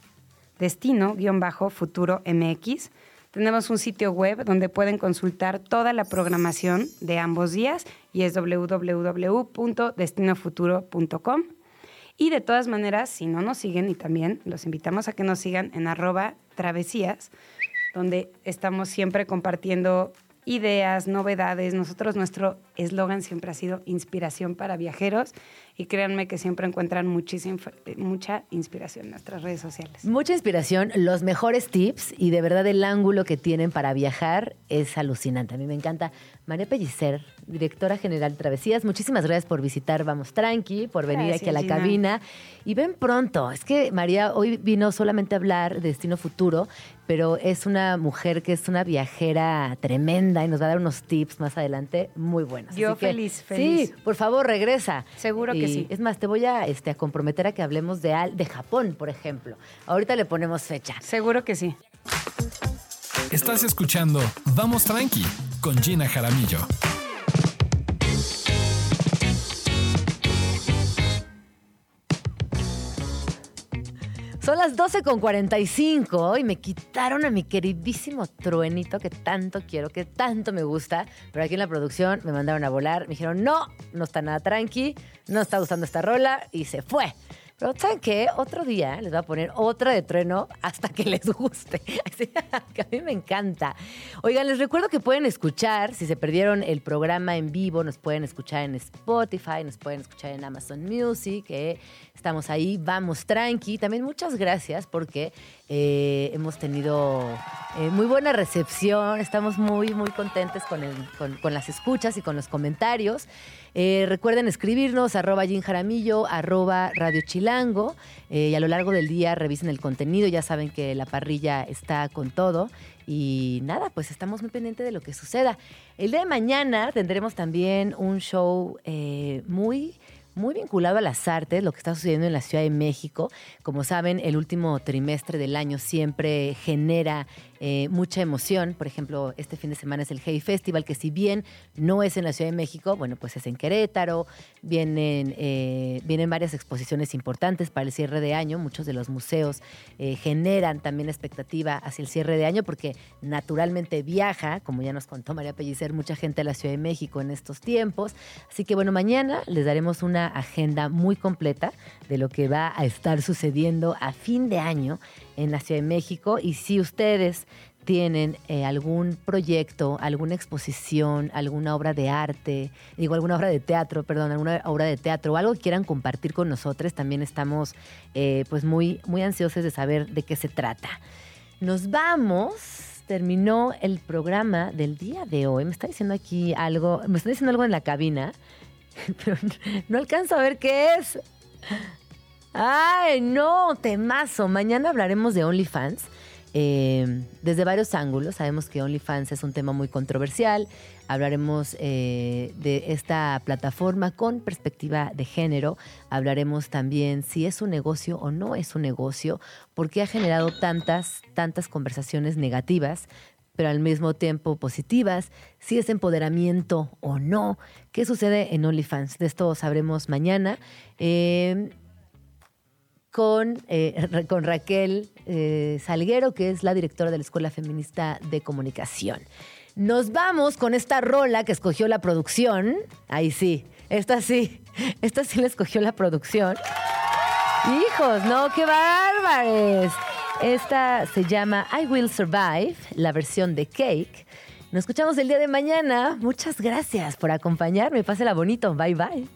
Destino-Futuro MX. Tenemos un sitio web donde pueden consultar toda la programación de ambos días y es www.destinofuturo.com. Y de todas maneras, si no nos siguen, y también los invitamos a que nos sigan en arroba travesías, donde estamos siempre compartiendo ideas, novedades. Nosotros, nuestro eslogan siempre ha sido inspiración para viajeros y créanme que siempre encuentran muchísima, mucha inspiración en nuestras redes sociales. Mucha inspiración, los mejores tips y de verdad el ángulo que tienen para viajar es alucinante. A mí me encanta. María Pellicer directora general de Travesías. Muchísimas gracias por visitar Vamos Tranqui, por venir aquí a la Gina. cabina. Y ven pronto. Es que María hoy vino solamente a hablar de Destino Futuro, pero es una mujer que es una viajera tremenda y nos va a dar unos tips más adelante muy buenos. Yo Así que, feliz, feliz. Sí, por favor, regresa. Seguro que sí. Es más, te voy a, este, a comprometer a que hablemos de, al- de Japón, por ejemplo. Ahorita le ponemos fecha. Seguro que sí. Estás escuchando Vamos Tranqui con Gina Jaramillo. Son las 12 con 45 y me quitaron a mi queridísimo truenito que tanto quiero, que tanto me gusta. Pero aquí en la producción me mandaron a volar. Me dijeron, no, no está nada tranqui, no está gustando esta rola y se fue. Pero ¿saben qué? Otro día les voy a poner otra de trueno hasta que les guste. Que a mí me encanta. Oigan, les recuerdo que pueden escuchar, si se perdieron el programa en vivo, nos pueden escuchar en Spotify, nos pueden escuchar en Amazon Music, eh, estamos ahí, vamos tranqui. También muchas gracias porque eh, hemos tenido eh, muy buena recepción, estamos muy, muy contentes con, el- con las escuchas y con los comentarios. Eh, recuerden escribirnos arroba Jin Jaramillo, arroba Radio Chilango eh, y a lo largo del día revisen el contenido, ya saben que la parrilla está con todo y nada, pues estamos muy pendientes de lo que suceda. El día de mañana tendremos también un show eh, muy muy vinculado a las artes, lo que está sucediendo en la Ciudad de México. Como saben, el último trimestre del año siempre genera eh, mucha emoción. Por ejemplo, este fin de semana es el Hey Festival, que si bien no es en la Ciudad de México, bueno, pues es en Querétaro. Vienen, eh, vienen varias exposiciones importantes para el cierre de año. Muchos de los museos eh, generan también expectativa hacia el cierre de año porque naturalmente viaja, como ya nos contó María Pellicer, mucha gente a la Ciudad de México en estos tiempos. Así que bueno, mañana les daremos una agenda muy completa de lo que va a estar sucediendo a fin de año en la Ciudad de México. Y si ustedes tienen eh, algún proyecto, alguna exposición, alguna obra de arte, digo alguna obra de teatro, perdón, alguna obra de teatro o algo que quieran compartir con nosotros, también estamos eh, pues muy, muy ansiosos de saber de qué se trata. Nos vamos. Terminó el programa del día de hoy. Me está diciendo aquí algo, me está diciendo algo en la cabina, pero no alcanzo a ver qué es. Ay, no, temazo. Mañana hablaremos de OnlyFans. eh, desde varios ángulos. Sabemos que OnlyFans es un tema muy controversial. Hablaremos eh, de esta plataforma con perspectiva de género. Hablaremos también si es un negocio o no es un negocio, porque ha generado tantas, tantas conversaciones negativas pero al mismo tiempo positivas, si es empoderamiento o no, qué sucede en OnlyFans. De esto sabremos mañana. Eh, con, eh, con Raquel eh, Salguero, que es la directora de la Escuela Feminista de Comunicación. Nos vamos con esta rola que escogió la producción. Ahí sí, esta sí, esta sí la escogió la producción. Hijos, no, qué bárbares. Esta se llama I Will Survive, la versión de Cake. Nos escuchamos el día de mañana. Muchas gracias por acompañarme. Pásela bonito. Bye bye.